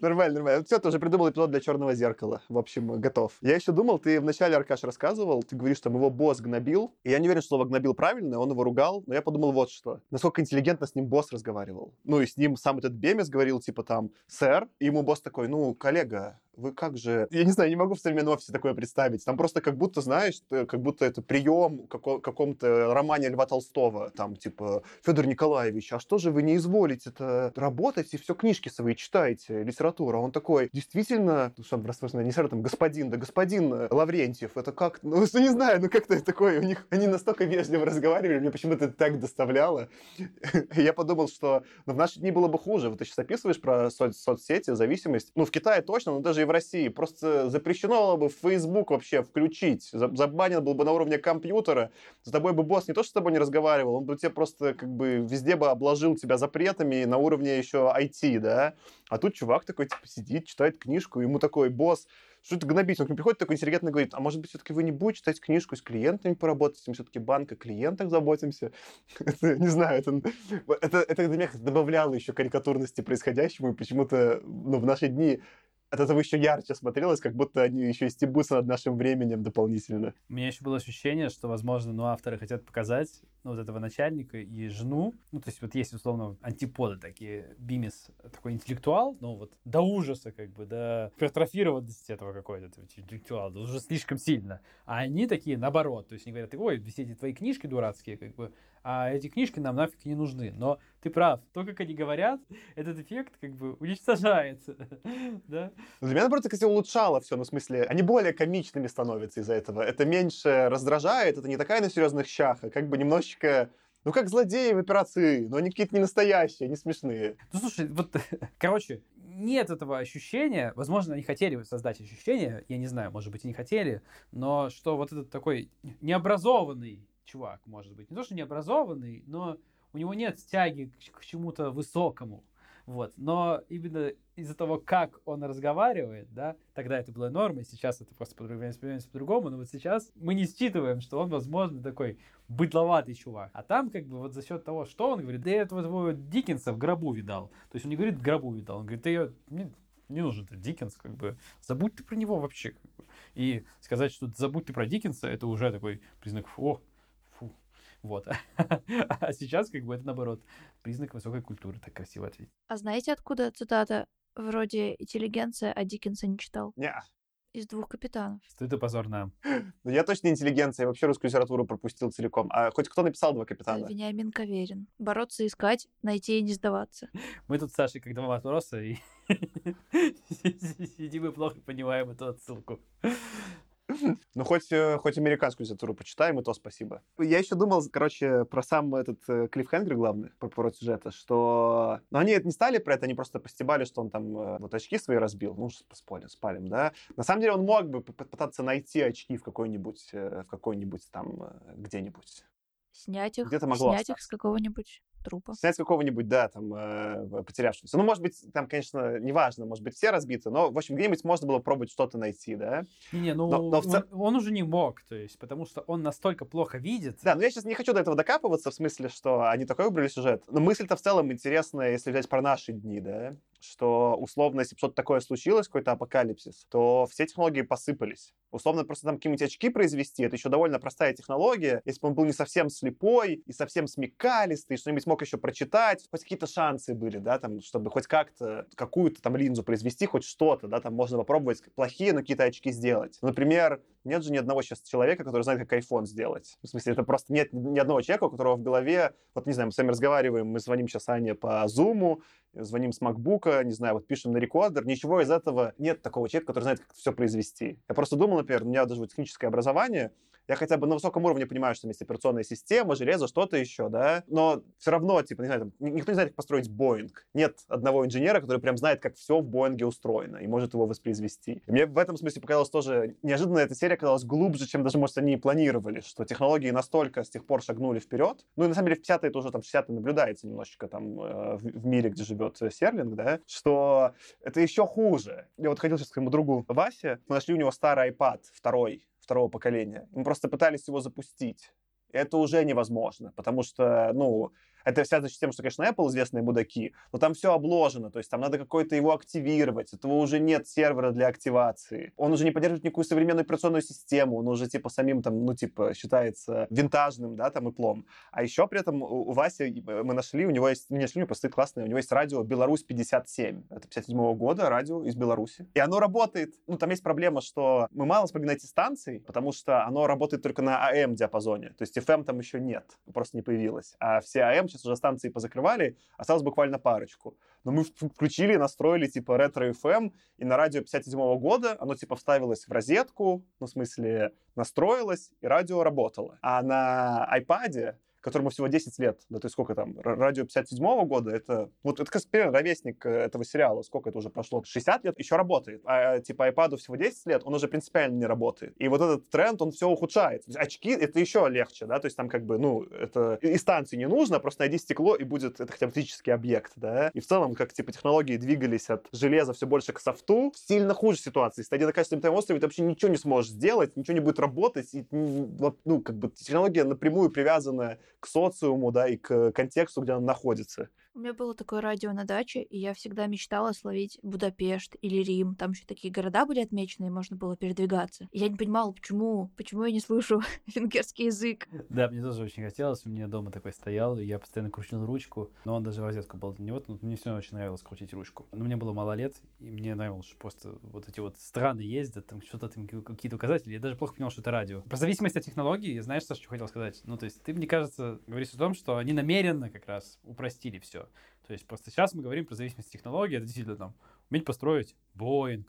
Нормально, нормально. Все, ты уже придумал эпизод для черного зеркала. В общем, готов. Я еще думал, ты вначале, Аркаш, рассказывал, ты говоришь, там его босс гнобил. И я не уверен, что слово гнобил правильно, он его ругал, но я подумал вот что. Насколько интеллигентно с ним босс разговаривал. Ну, и с ним сам этот Бемес говорил, типа там, сэр, и ему босс такой, ну, коллега, вы как же... Я не знаю, не могу в современном офисе такое представить. Там просто как будто, знаешь, как будто это прием како- каком-то романе Льва Толстого. Там, типа, Федор Николаевич, а что же вы не изволите-то работать и все книжки свои читаете, литература? Он такой, действительно, ну, что, возможно, не сразу там, господин, да господин Лаврентьев, это как... Ну, не знаю, ну как-то такое, у них... Они настолько вежливо разговаривали, мне почему-то это так доставляло. Я подумал, что ну, в наши дни было бы хуже. Вот ты сейчас описываешь про со- соцсети, зависимость. Ну, в Китае точно, но даже и в России. Просто запрещено было бы Facebook вообще включить. Забанен был бы на уровне компьютера. За тобой бы босс не то, что с тобой не разговаривал, он бы тебе просто как бы везде бы обложил тебя запретами на уровне еще IT, да? А тут чувак такой, типа, сидит, читает книжку, ему такой босс, что это гнобить? Он к нему приходит такой интеллигентно говорит, а может быть, все-таки вы не будете читать книжку с клиентами поработать, мы все-таки банк о клиентах заботимся. это, не знаю, это, это, это для меня добавляло еще карикатурности происходящему, и почему-то ну, в наши дни от этого еще ярче смотрелось, как будто они еще и стебутся над нашим временем дополнительно. У меня еще было ощущение, что, возможно, ну, авторы хотят показать ну, вот этого начальника и жену. Ну, то есть вот есть, условно, антиподы такие. Бимис такой интеллектуал, ну, вот до ужаса, как бы, до гипертрофированности этого какой-то интеллектуал, уже слишком сильно. А они такие, наоборот, то есть они говорят, ой, все эти твои книжки дурацкие, как бы, а эти книжки нам нафиг не нужны. Но ты прав, то, как они говорят, этот эффект как бы уничтожается, да? Для меня, наоборот, кстати, улучшало все, ну, в смысле, они более комичными становятся из-за этого. Это меньше раздражает, это не такая на серьезных щах, а как бы немножечко ну, как злодеи в операции, но они какие-то не настоящие, они смешные. Ну, слушай, вот, короче, нет этого ощущения, возможно, они хотели создать ощущение, я не знаю, может быть, и не хотели, но что вот этот такой необразованный чувак, может быть. Не то, что не образованный, но у него нет тяги к, к чему-то высокому. Вот. Но именно из-за того, как он разговаривает, да, тогда это было нормой, сейчас это просто воспринимается по-другому, но вот сейчас мы не считываем, что он, возможно, такой быдловатый чувак. А там, как бы, вот за счет того, что он говорит, да я этого твоего Диккенса в гробу видал. То есть он не говорит в гробу видал, он говорит, да я, мне не нужен этот Диккенс, как бы, забудь ты про него вообще. И сказать, что забудь ты про Диккенса, это уже такой признак, о, вот. а сейчас как бы это наоборот признак высокой культуры, так красиво ответить. А знаете, откуда цитата вроде «интеллигенция», а Диккенса не читал? Не. Из двух капитанов. Стыд и позор нам. Ну, я точно интеллигенция, я вообще русскую литературу пропустил целиком. А хоть кто написал «Два капитана»? Вениамин Каверин. Бороться, искать, найти и не сдаваться. Мы тут с Сашей как два матроса, и сидим и плохо понимаем эту отсылку. Ну, хоть, э, хоть американскую литературу почитаем, и то спасибо. Я еще думал, короче, про сам этот э, клиффхенгер главный, про поворот сюжета, что... Ну, они не стали про это, они просто постебали, что он там э, вот очки свои разбил. Ну, спалим, спалим, да. На самом деле он мог бы попытаться найти очки в какой-нибудь, в какой-нибудь там, где-нибудь. Снять их, Где-то могло снять остаться. их с какого-нибудь трупа. Снять какого-нибудь, да, там, э, потерявшегося. Ну, может быть, там, конечно, неважно, может быть, все разбиты, но, в общем, где-нибудь можно было пробовать что-то найти, да? Не-не, ну, но, но в... он, он уже не мог, то есть, потому что он настолько плохо видит. Да, но я сейчас не хочу до этого докапываться, в смысле, что они такой выбрали сюжет. Но мысль-то в целом интересная, если взять про наши дни, да? Что условно, если что-то такое случилось, какой-то апокалипсис, то все технологии посыпались. Условно, просто там какие-нибудь очки произвести, это еще довольно простая технология. Если бы он был не совсем слепой и совсем смекалистый, что-нибудь мог еще прочитать, хоть какие-то шансы были, да, там, чтобы хоть как-то какую-то там линзу произвести, хоть что-то, да, там можно попробовать плохие, но какие-то очки сделать. Например, нет же ни одного сейчас человека, который знает, как iPhone сделать. В смысле, это просто нет ни одного человека, у которого в голове, вот не знаю, мы с вами разговариваем, мы звоним сейчас Ане по Zoom, звоним с MacBook, не знаю, вот пишем на рекордер, ничего из этого нет такого человека, который знает, как все произвести. Я просто думал, например, у меня даже вот техническое образование, я хотя бы на высоком уровне понимаю, что там есть операционная система, железо, что-то еще, да, но все равно, типа, не знаю, там, никто не знает, как построить Боинг. Нет одного инженера, который прям знает, как все в Боинге устроено и может его воспроизвести. И мне в этом смысле показалось тоже неожиданно, эта серия оказалась глубже, чем даже, может, они и планировали, что технологии настолько с тех пор шагнули вперед. Ну и на самом деле в 50-е это уже там 60-е наблюдается немножечко там э, в, мире, где живет Серлинг, да, что это еще хуже. Я вот ходил сейчас к своему другу Васе, мы нашли у него старый iPad, второй, второго поколения. Мы просто пытались его запустить. Это уже невозможно, потому что, ну, Это связано с тем, что, конечно, Apple известные мудаки, но там все обложено, то есть там надо какой-то его активировать, этого уже нет сервера для активации. Он уже не поддерживает никакую современную операционную систему, он уже, типа, самим там, ну, типа, считается винтажным, да, там, и плом. А еще при этом у, у Васи мы нашли, у него есть, не нашли, просто классное, у него есть радио Беларусь 57. Это 57 -го года радио из Беларуси. И оно работает. Ну, там есть проблема, что мы мало смогли найти станции, потому что оно работает только на AM-диапазоне. То есть FM там еще нет, просто не появилось. А все AM сейчас уже станции позакрывали, осталось буквально парочку. Но мы включили, настроили типа ретро-FM, и на радио 57 -го года оно типа вставилось в розетку, ну, в смысле, настроилось, и радио работало. А на iPad которому всего 10 лет, да, есть сколько там, радио 57 -го года, это, вот это, как ровесник э, этого сериала, сколько это уже прошло, 60 лет, еще работает, а типа iPad всего 10 лет, он уже принципиально не работает. И вот этот тренд, он все ухудшает. Очки, это еще легче, да, то есть там как бы, ну, это и станции не нужно, просто найди стекло, и будет это хотя бы физический объект, да. И в целом, как типа технологии двигались от железа все больше к софту, сильно хуже ситуации. Если ты на качественном острове, ты вообще ничего не сможешь сделать, ничего не будет работать, и, ну, как бы технология напрямую привязана к социуму, да, и к контексту, где он находится. У меня было такое радио на даче, и я всегда мечтала словить Будапешт или Рим. Там еще такие города были отмечены, и можно было передвигаться. И я не понимала, почему, почему я не слышу венгерский язык. Да, мне тоже очень хотелось. У меня дома такой стоял, и я постоянно крутил ручку, но он даже в розетку был не вот, но мне все очень нравилось крутить ручку. Но мне было мало лет, и мне нравилось, что просто вот эти вот страны ездят, там что-то там какие-то указатели. Я даже плохо понял, что это радио. Про зависимость от технологии, знаешь, что хотел сказать? Ну, то есть ты, мне кажется, говоришь о том, что они намеренно как раз упростили все все. То есть просто сейчас мы говорим про зависимость технологии, это действительно там уметь построить Boeing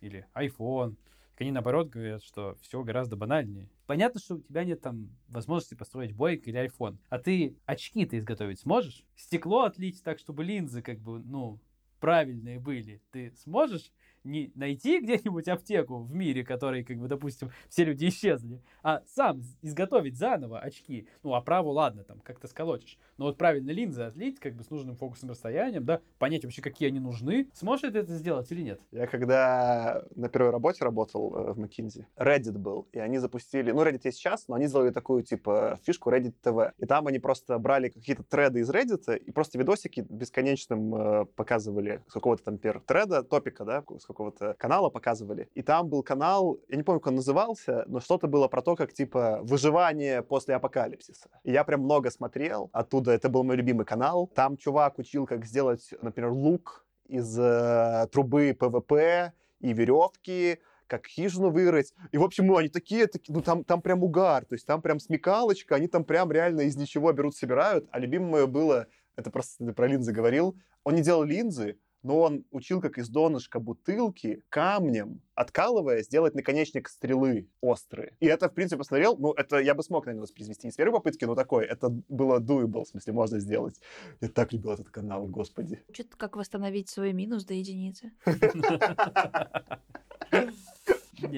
или iPhone. Они наоборот говорят, что все гораздо банальнее. Понятно, что у тебя нет там возможности построить Boeing или iPhone, а ты очки-то изготовить сможешь? Стекло отлить так, чтобы линзы как бы, ну, правильные были. Ты сможешь? не найти где-нибудь аптеку в мире, который, как бы, допустим, все люди исчезли, а сам изготовить заново очки. Ну, оправу, ладно, там, как-то сколотишь. Но вот правильно линзы отлить, как бы, с нужным фокусным расстоянием, да, понять вообще, какие они нужны. Сможешь ты это сделать или нет? Я когда на первой работе работал э, в McKinsey, Reddit был, и они запустили, ну, Reddit есть сейчас, но они сделали такую, типа, фишку Reddit TV. И там они просто брали какие-то треды из Reddit и просто видосики бесконечным э, показывали с какого-то там, пер треда, топика, да, с какого-то канала показывали. И там был канал, я не помню, как он назывался, но что-то было про то, как, типа, выживание после апокалипсиса. И я прям много смотрел оттуда, это был мой любимый канал. Там чувак учил, как сделать, например, лук из э, трубы ПВП и веревки, как хижину вырыть. И, в общем, ну, они такие, такие ну, там, там прям угар, то есть там прям смекалочка, они там прям реально из ничего берут, собирают. А любимое мое было, это просто про линзы говорил, он не делал линзы, но он учил, как из донышка бутылки камнем, откалывая, сделать наконечник стрелы острые. И это, в принципе, посмотрел, ну, это я бы смог, наверное, воспроизвести не с первой попытки, но такой, это было doable, в смысле, можно сделать. Я так любил этот канал, господи. Что-то как восстановить свой минус до единицы.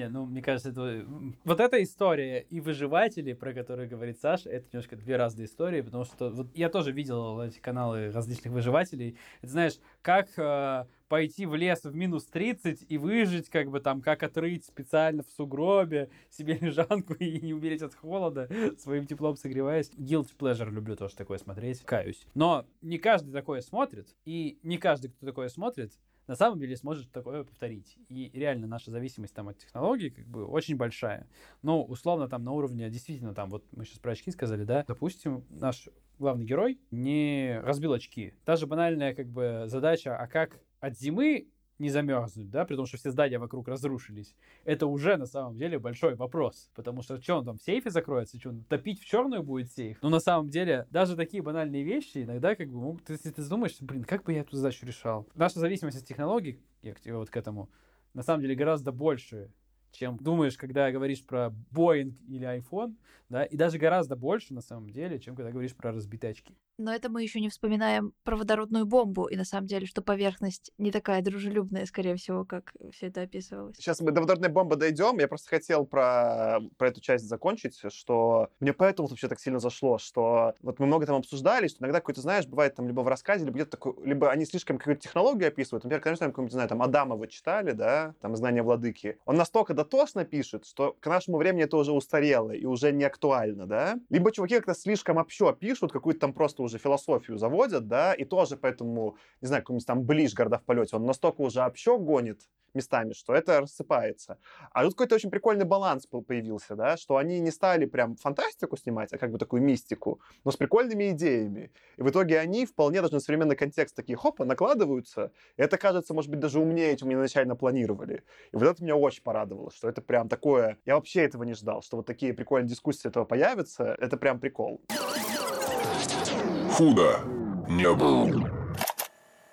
Не, ну, мне кажется, это... Вот эта история и выживатели, про которые говорит Саша, это немножко две разные истории, потому что вот я тоже видел эти каналы различных выживателей. Это, знаешь, как э, пойти в лес в минус 30 и выжить, как бы там, как отрыть специально в сугробе себе лежанку и не умереть от холода, своим теплом согреваясь. Guilty pleasure люблю тоже такое смотреть, каюсь. Но не каждый такое смотрит, и не каждый, кто такое смотрит, на самом деле сможет такое повторить. И реально наша зависимость там от технологий как бы очень большая. Но условно там на уровне, действительно там, вот мы сейчас про очки сказали, да, допустим, наш главный герой не разбил очки. Та же банальная как бы задача, а как от зимы не замерзнуть, да, при том, что все здания вокруг разрушились, это уже на самом деле большой вопрос. Потому что что он там в сейфе закроется, что он топить в черную будет сейф? Но на самом деле даже такие банальные вещи иногда как бы могут, если ты думаешь, блин, как бы я эту задачу решал? Наша зависимость от технологий, я вот к этому, на самом деле гораздо больше, чем думаешь, когда говоришь про Boeing или iPhone, да, и даже гораздо больше на самом деле, чем когда говоришь про разбитые очки. Но это мы еще не вспоминаем про водородную бомбу, и на самом деле, что поверхность не такая дружелюбная, скорее всего, как все это описывалось. Сейчас мы до водородной бомбы дойдем. Я просто хотел про, про эту часть закончить, что мне поэтому вообще так сильно зашло, что вот мы много там обсуждали, что иногда какой-то, знаешь, бывает там либо в рассказе, либо где-то такой, либо они слишком какую-то технологию описывают. Например, конечно, какую-нибудь, не знаю, там Адама вы читали, да, там «Знание владыки». Он настолько дотошно пишет, что к нашему времени это уже устарело и уже не актуально, да? Либо чуваки как-то слишком общо пишут, какую-то там просто уже философию заводят, да, и тоже поэтому, не знаю, какой-нибудь там Ближ «Города в полете», он настолько уже общо гонит, местами, что это рассыпается. А тут какой-то очень прикольный баланс появился, да, что они не стали прям фантастику снимать, а как бы такую мистику, но с прикольными идеями. И в итоге они вполне даже на современный контекст такие, хопа, накладываются. И это кажется, может быть, даже умнее, чем они изначально планировали. И вот это меня очень порадовало, что это прям такое... Я вообще этого не ждал, что вот такие прикольные дискуссии этого появятся. Это прям прикол. Худо не было.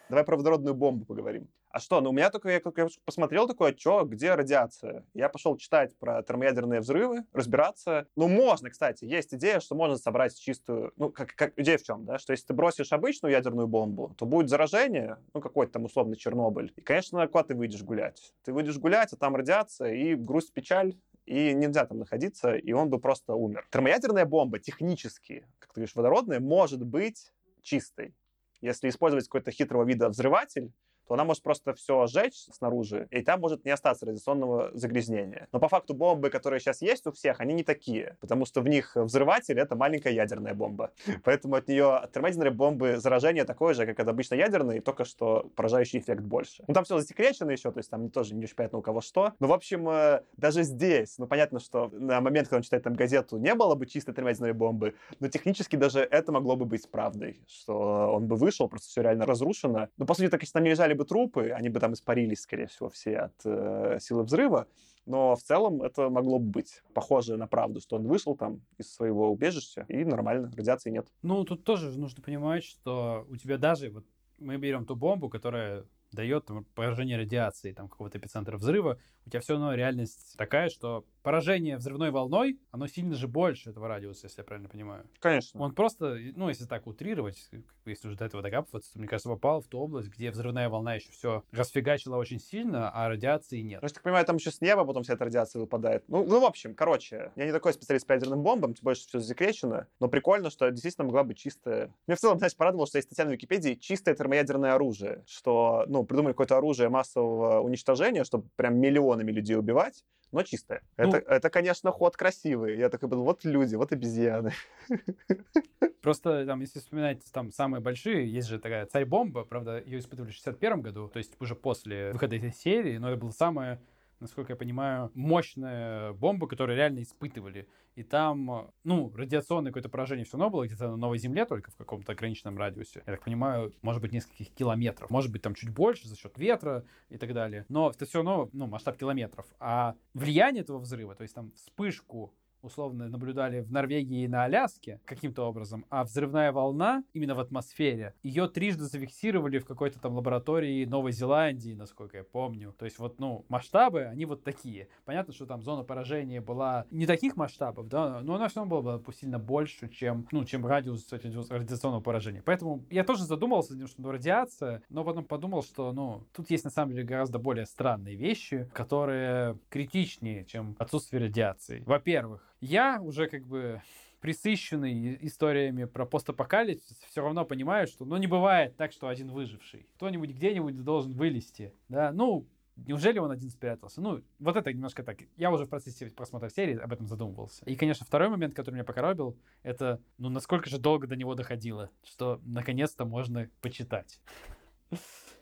Давай про водородную бомбу поговорим. А что, ну у меня только, я, я посмотрел такое, что, где радиация? Я пошел читать про термоядерные взрывы, разбираться. Ну, можно, кстати, есть идея, что можно собрать чистую, ну, как, как идея в чем, да, что если ты бросишь обычную ядерную бомбу, то будет заражение, ну, какой-то там условный Чернобыль. И, конечно, куда ты выйдешь гулять? Ты выйдешь гулять, а там радиация и грусть, печаль, и нельзя там находиться, и он бы просто умер. Термоядерная бомба технически, как ты говоришь, водородная, может быть чистой. Если использовать какой-то хитрого вида взрыватель, то она может просто все сжечь снаружи, и там может не остаться радиационного загрязнения. Но по факту бомбы, которые сейчас есть у всех, они не такие, потому что в них взрыватель — это маленькая ядерная бомба. Поэтому от нее от термоядерной бомбы заражение такое же, как от обычной ядерной, только что поражающий эффект больше. Ну, там все засекречено еще, то есть там тоже не очень понятно у кого что. Но, в общем, э, даже здесь, ну, понятно, что на момент, когда он читает там газету, не было бы чистой термоядерной бомбы, но технически даже это могло бы быть правдой, что он бы вышел, просто все реально разрушено. Но, по сути, так, если там не лежали бы трупы, они бы там испарились, скорее всего, все от э, силы взрыва. Но в целом это могло бы быть похоже на правду, что он вышел там из своего убежища, и нормально, радиации нет. Ну, тут тоже нужно понимать, что у тебя даже, вот мы берем ту бомбу, которая дает там, поражение радиации, там, какого-то эпицентра взрыва, у тебя все равно реальность такая, что поражение взрывной волной, оно сильно же больше этого радиуса, если я правильно понимаю. Конечно. Он просто, ну, если так утрировать, если уже до этого докапываться, то, мне кажется, попал в ту область, где взрывная волна еще все расфигачила очень сильно, а радиации нет. Ну, я так понимаю, там еще с неба потом вся эта радиация выпадает. Ну, ну, в общем, короче, я не такой специалист по ядерным бомбам, тем больше все засекречено, но прикольно, что действительно могла быть чистая... Мне в целом, знаешь, порадовало, что есть статья на Википедии «Чистое термоядерное оружие», что, ну, придумали какое-то оружие массового уничтожения, чтобы прям миллионами людей убивать, но чистое. Ну, это, это, конечно, ход красивый. Я такой был, вот люди, вот обезьяны. Просто там, если вспоминать там самые большие, есть же такая царь-бомба, правда, ее испытывали в 61 году, то есть уже после выхода этой серии, но это было самое насколько я понимаю, мощная бомба, которую реально испытывали. И там, ну, радиационное какое-то поражение все равно было где-то на Новой Земле, только в каком-то ограниченном радиусе. Я так понимаю, может быть, нескольких километров. Может быть, там чуть больше за счет ветра и так далее. Но это все равно, ну, масштаб километров. А влияние этого взрыва, то есть там вспышку условно наблюдали в Норвегии и на Аляске каким-то образом, а взрывная волна именно в атмосфере, ее трижды зафиксировали в какой-то там лаборатории Новой Зеландии, насколько я помню. То есть вот, ну, масштабы, они вот такие. Понятно, что там зона поражения была не таких масштабов, да, но она все равно была бы сильно больше, чем, ну, чем радиус радиационного поражения. Поэтому я тоже задумался, что ну, радиация, но потом подумал, что, ну, тут есть на самом деле гораздо более странные вещи, которые критичнее, чем отсутствие радиации. Во-первых, я уже как бы присыщенный историями про постапокалипсис, все равно понимаю, что ну не бывает так, что один выживший. Кто-нибудь где-нибудь должен вылезти. Да, ну, Неужели он один спрятался? Ну, вот это немножко так. Я уже в процессе просмотра серии об этом задумывался. И, конечно, второй момент, который меня покоробил, это, ну, насколько же долго до него доходило, что наконец-то можно почитать.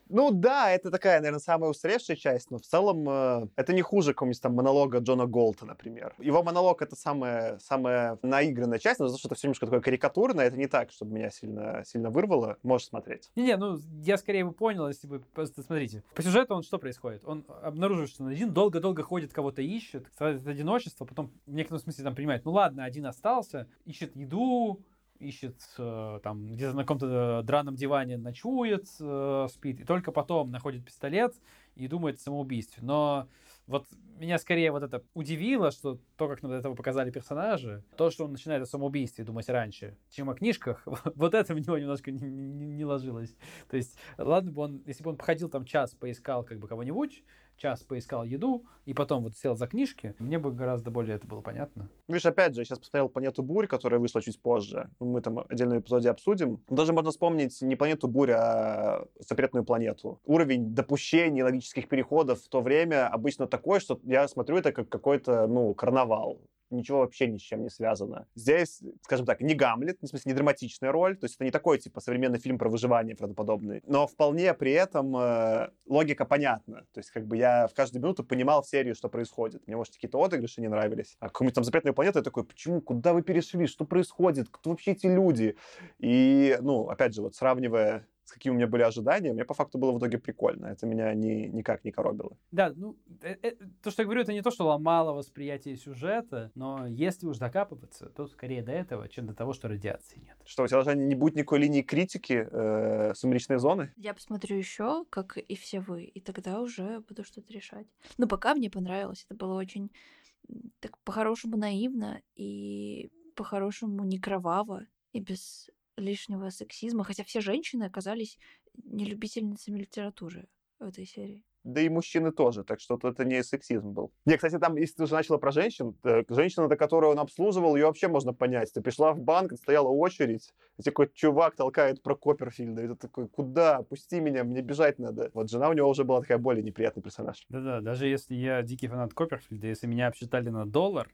Ну да, это такая, наверное, самая устаревшая часть, но в целом э, это не хуже какого-нибудь там монолога Джона Голта, например. Его монолог — это самая, самая наигранная часть, но за то, что это все немножко такое карикатурное, это не так, чтобы меня сильно, сильно вырвало. Можешь смотреть. Не-не, ну я скорее бы понял, если бы... Просто смотрите, по сюжету он что происходит? Он обнаруживает, что один долго-долго ходит, кого-то ищет, страдает одиночество, потом в некотором смысле там понимает, ну ладно, один остался, ищет еду, ищет э, там где-то на каком-то драном диване ночует, э, спит, и только потом находит пистолет и думает о самоубийстве. Но вот меня скорее вот это удивило, что то, как над этого показали персонажи, то, что он начинает о самоубийстве думать раньше, чем о книжках, вот это в него немножко не, не, не ложилось. То есть, ладно бы он, если бы он походил там час, поискал как бы кого-нибудь, час поискал еду, и потом вот сел за книжки, мне бы гораздо более это было понятно. Видишь, опять же, я сейчас посмотрел «Планету бурь», которая вышла чуть позже. Мы там отдельном эпизоде обсудим. Даже можно вспомнить не «Планету бурь», а «Запретную планету». Уровень допущений, логических переходов в то время обычно такой, что я смотрю это как какой-то, ну, карнавал ничего вообще ни с чем не связано. Здесь, скажем так, не Гамлет, в смысле, не драматичная роль, то есть это не такой, типа, современный фильм про выживание правдоподобный, но вполне при этом э, логика понятна. То есть, как бы я в каждую минуту понимал в серии, что происходит. Мне, может, какие-то отыгрыши не нравились. А какую-нибудь там запретную планету я такой, почему, куда вы перешли, что происходит, кто вообще эти люди? И, ну, опять же, вот сравнивая с какими у меня были ожидания, мне по факту было в итоге прикольно. Это меня ни, никак не коробило. Да, ну, э, э, то, что я говорю, это не то, что ломало восприятие сюжета, но если уж докапываться, то скорее до этого, чем до того, что радиации нет. Что, у тебя даже не будет никакой линии критики э, «Сумеречной зоны»? Я посмотрю еще, как и все вы, и тогда уже буду что-то решать. Но пока мне понравилось. Это было очень так по-хорошему наивно и по-хорошему не кроваво и без лишнего сексизма, хотя все женщины оказались не любительницами литературы в этой серии. Да и мужчины тоже, так что это не сексизм был. Не, кстати, там, если ты уже начала про женщин, женщина, до которой он обслуживал, ее вообще можно понять. Ты пришла в банк, стояла очередь, и такой чувак толкает про Копперфильда, и ты такой, куда? Пусти меня, мне бежать надо. Вот жена у него уже была такая более неприятный персонаж. Да-да, даже если я дикий фанат Копперфильда, если меня обсчитали на доллар,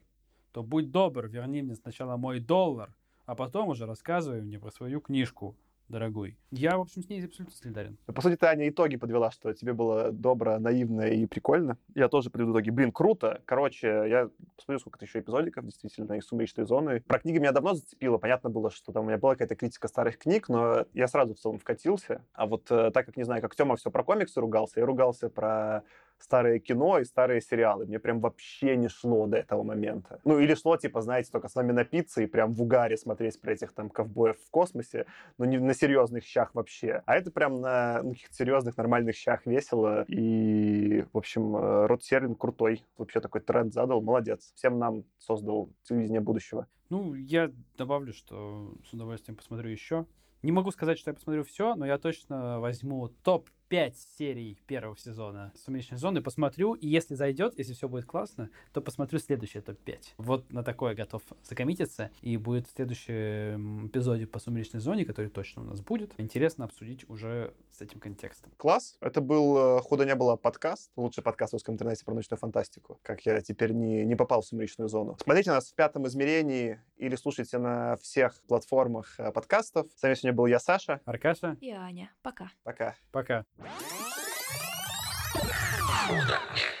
то будь добр, верни мне сначала мой доллар, а потом уже рассказывай мне про свою книжку, дорогой. Я, в общем, с ней абсолютно солидарен. По сути, ты, Аня, итоги подвела, что тебе было добро, наивно и прикольно. Я тоже подведу итоги. Блин, круто. Короче, я посмотрю, сколько-то еще эпизодиков, действительно, из «Сумеречной зоны». Про книги меня давно зацепило. Понятно было, что там у меня была какая-то критика старых книг, но я сразу в целом вкатился. А вот э, так как, не знаю, как Тёма все про комиксы ругался, я ругался про старое кино и старые сериалы. Мне прям вообще не шло до этого момента. Ну, или шло, типа, знаете, только с вами напиться и прям в угаре смотреть про этих там ковбоев в космосе, но не на серьезных щах вообще. А это прям на ну, каких-то серьезных, нормальных щах весело. И, в общем, э, Род Серлин крутой. Вообще такой тренд задал. Молодец. Всем нам создал телевидение будущего. Ну, я добавлю, что с удовольствием посмотрю еще. Не могу сказать, что я посмотрю все, но я точно возьму топ 5 серий первого сезона «Сумеречной зоны», посмотрю, и если зайдет, если все будет классно, то посмотрю следующий топ-5. Вот на такое готов закоммититься, и будет в следующем эпизоде по «Сумеречной зоне», который точно у нас будет, интересно обсудить уже с этим контекстом. Класс. Это был э, «Худо не было» подкаст, лучший подкаст в русском интернете про научную фантастику, как я теперь не, не попал в «Сумеречную зону». Смотрите нас в пятом измерении или слушайте на всех платформах э, подкастов. С вами сегодня был я, Саша. Аркаша. И Аня. Пока. Пока. Пока. Куда мне?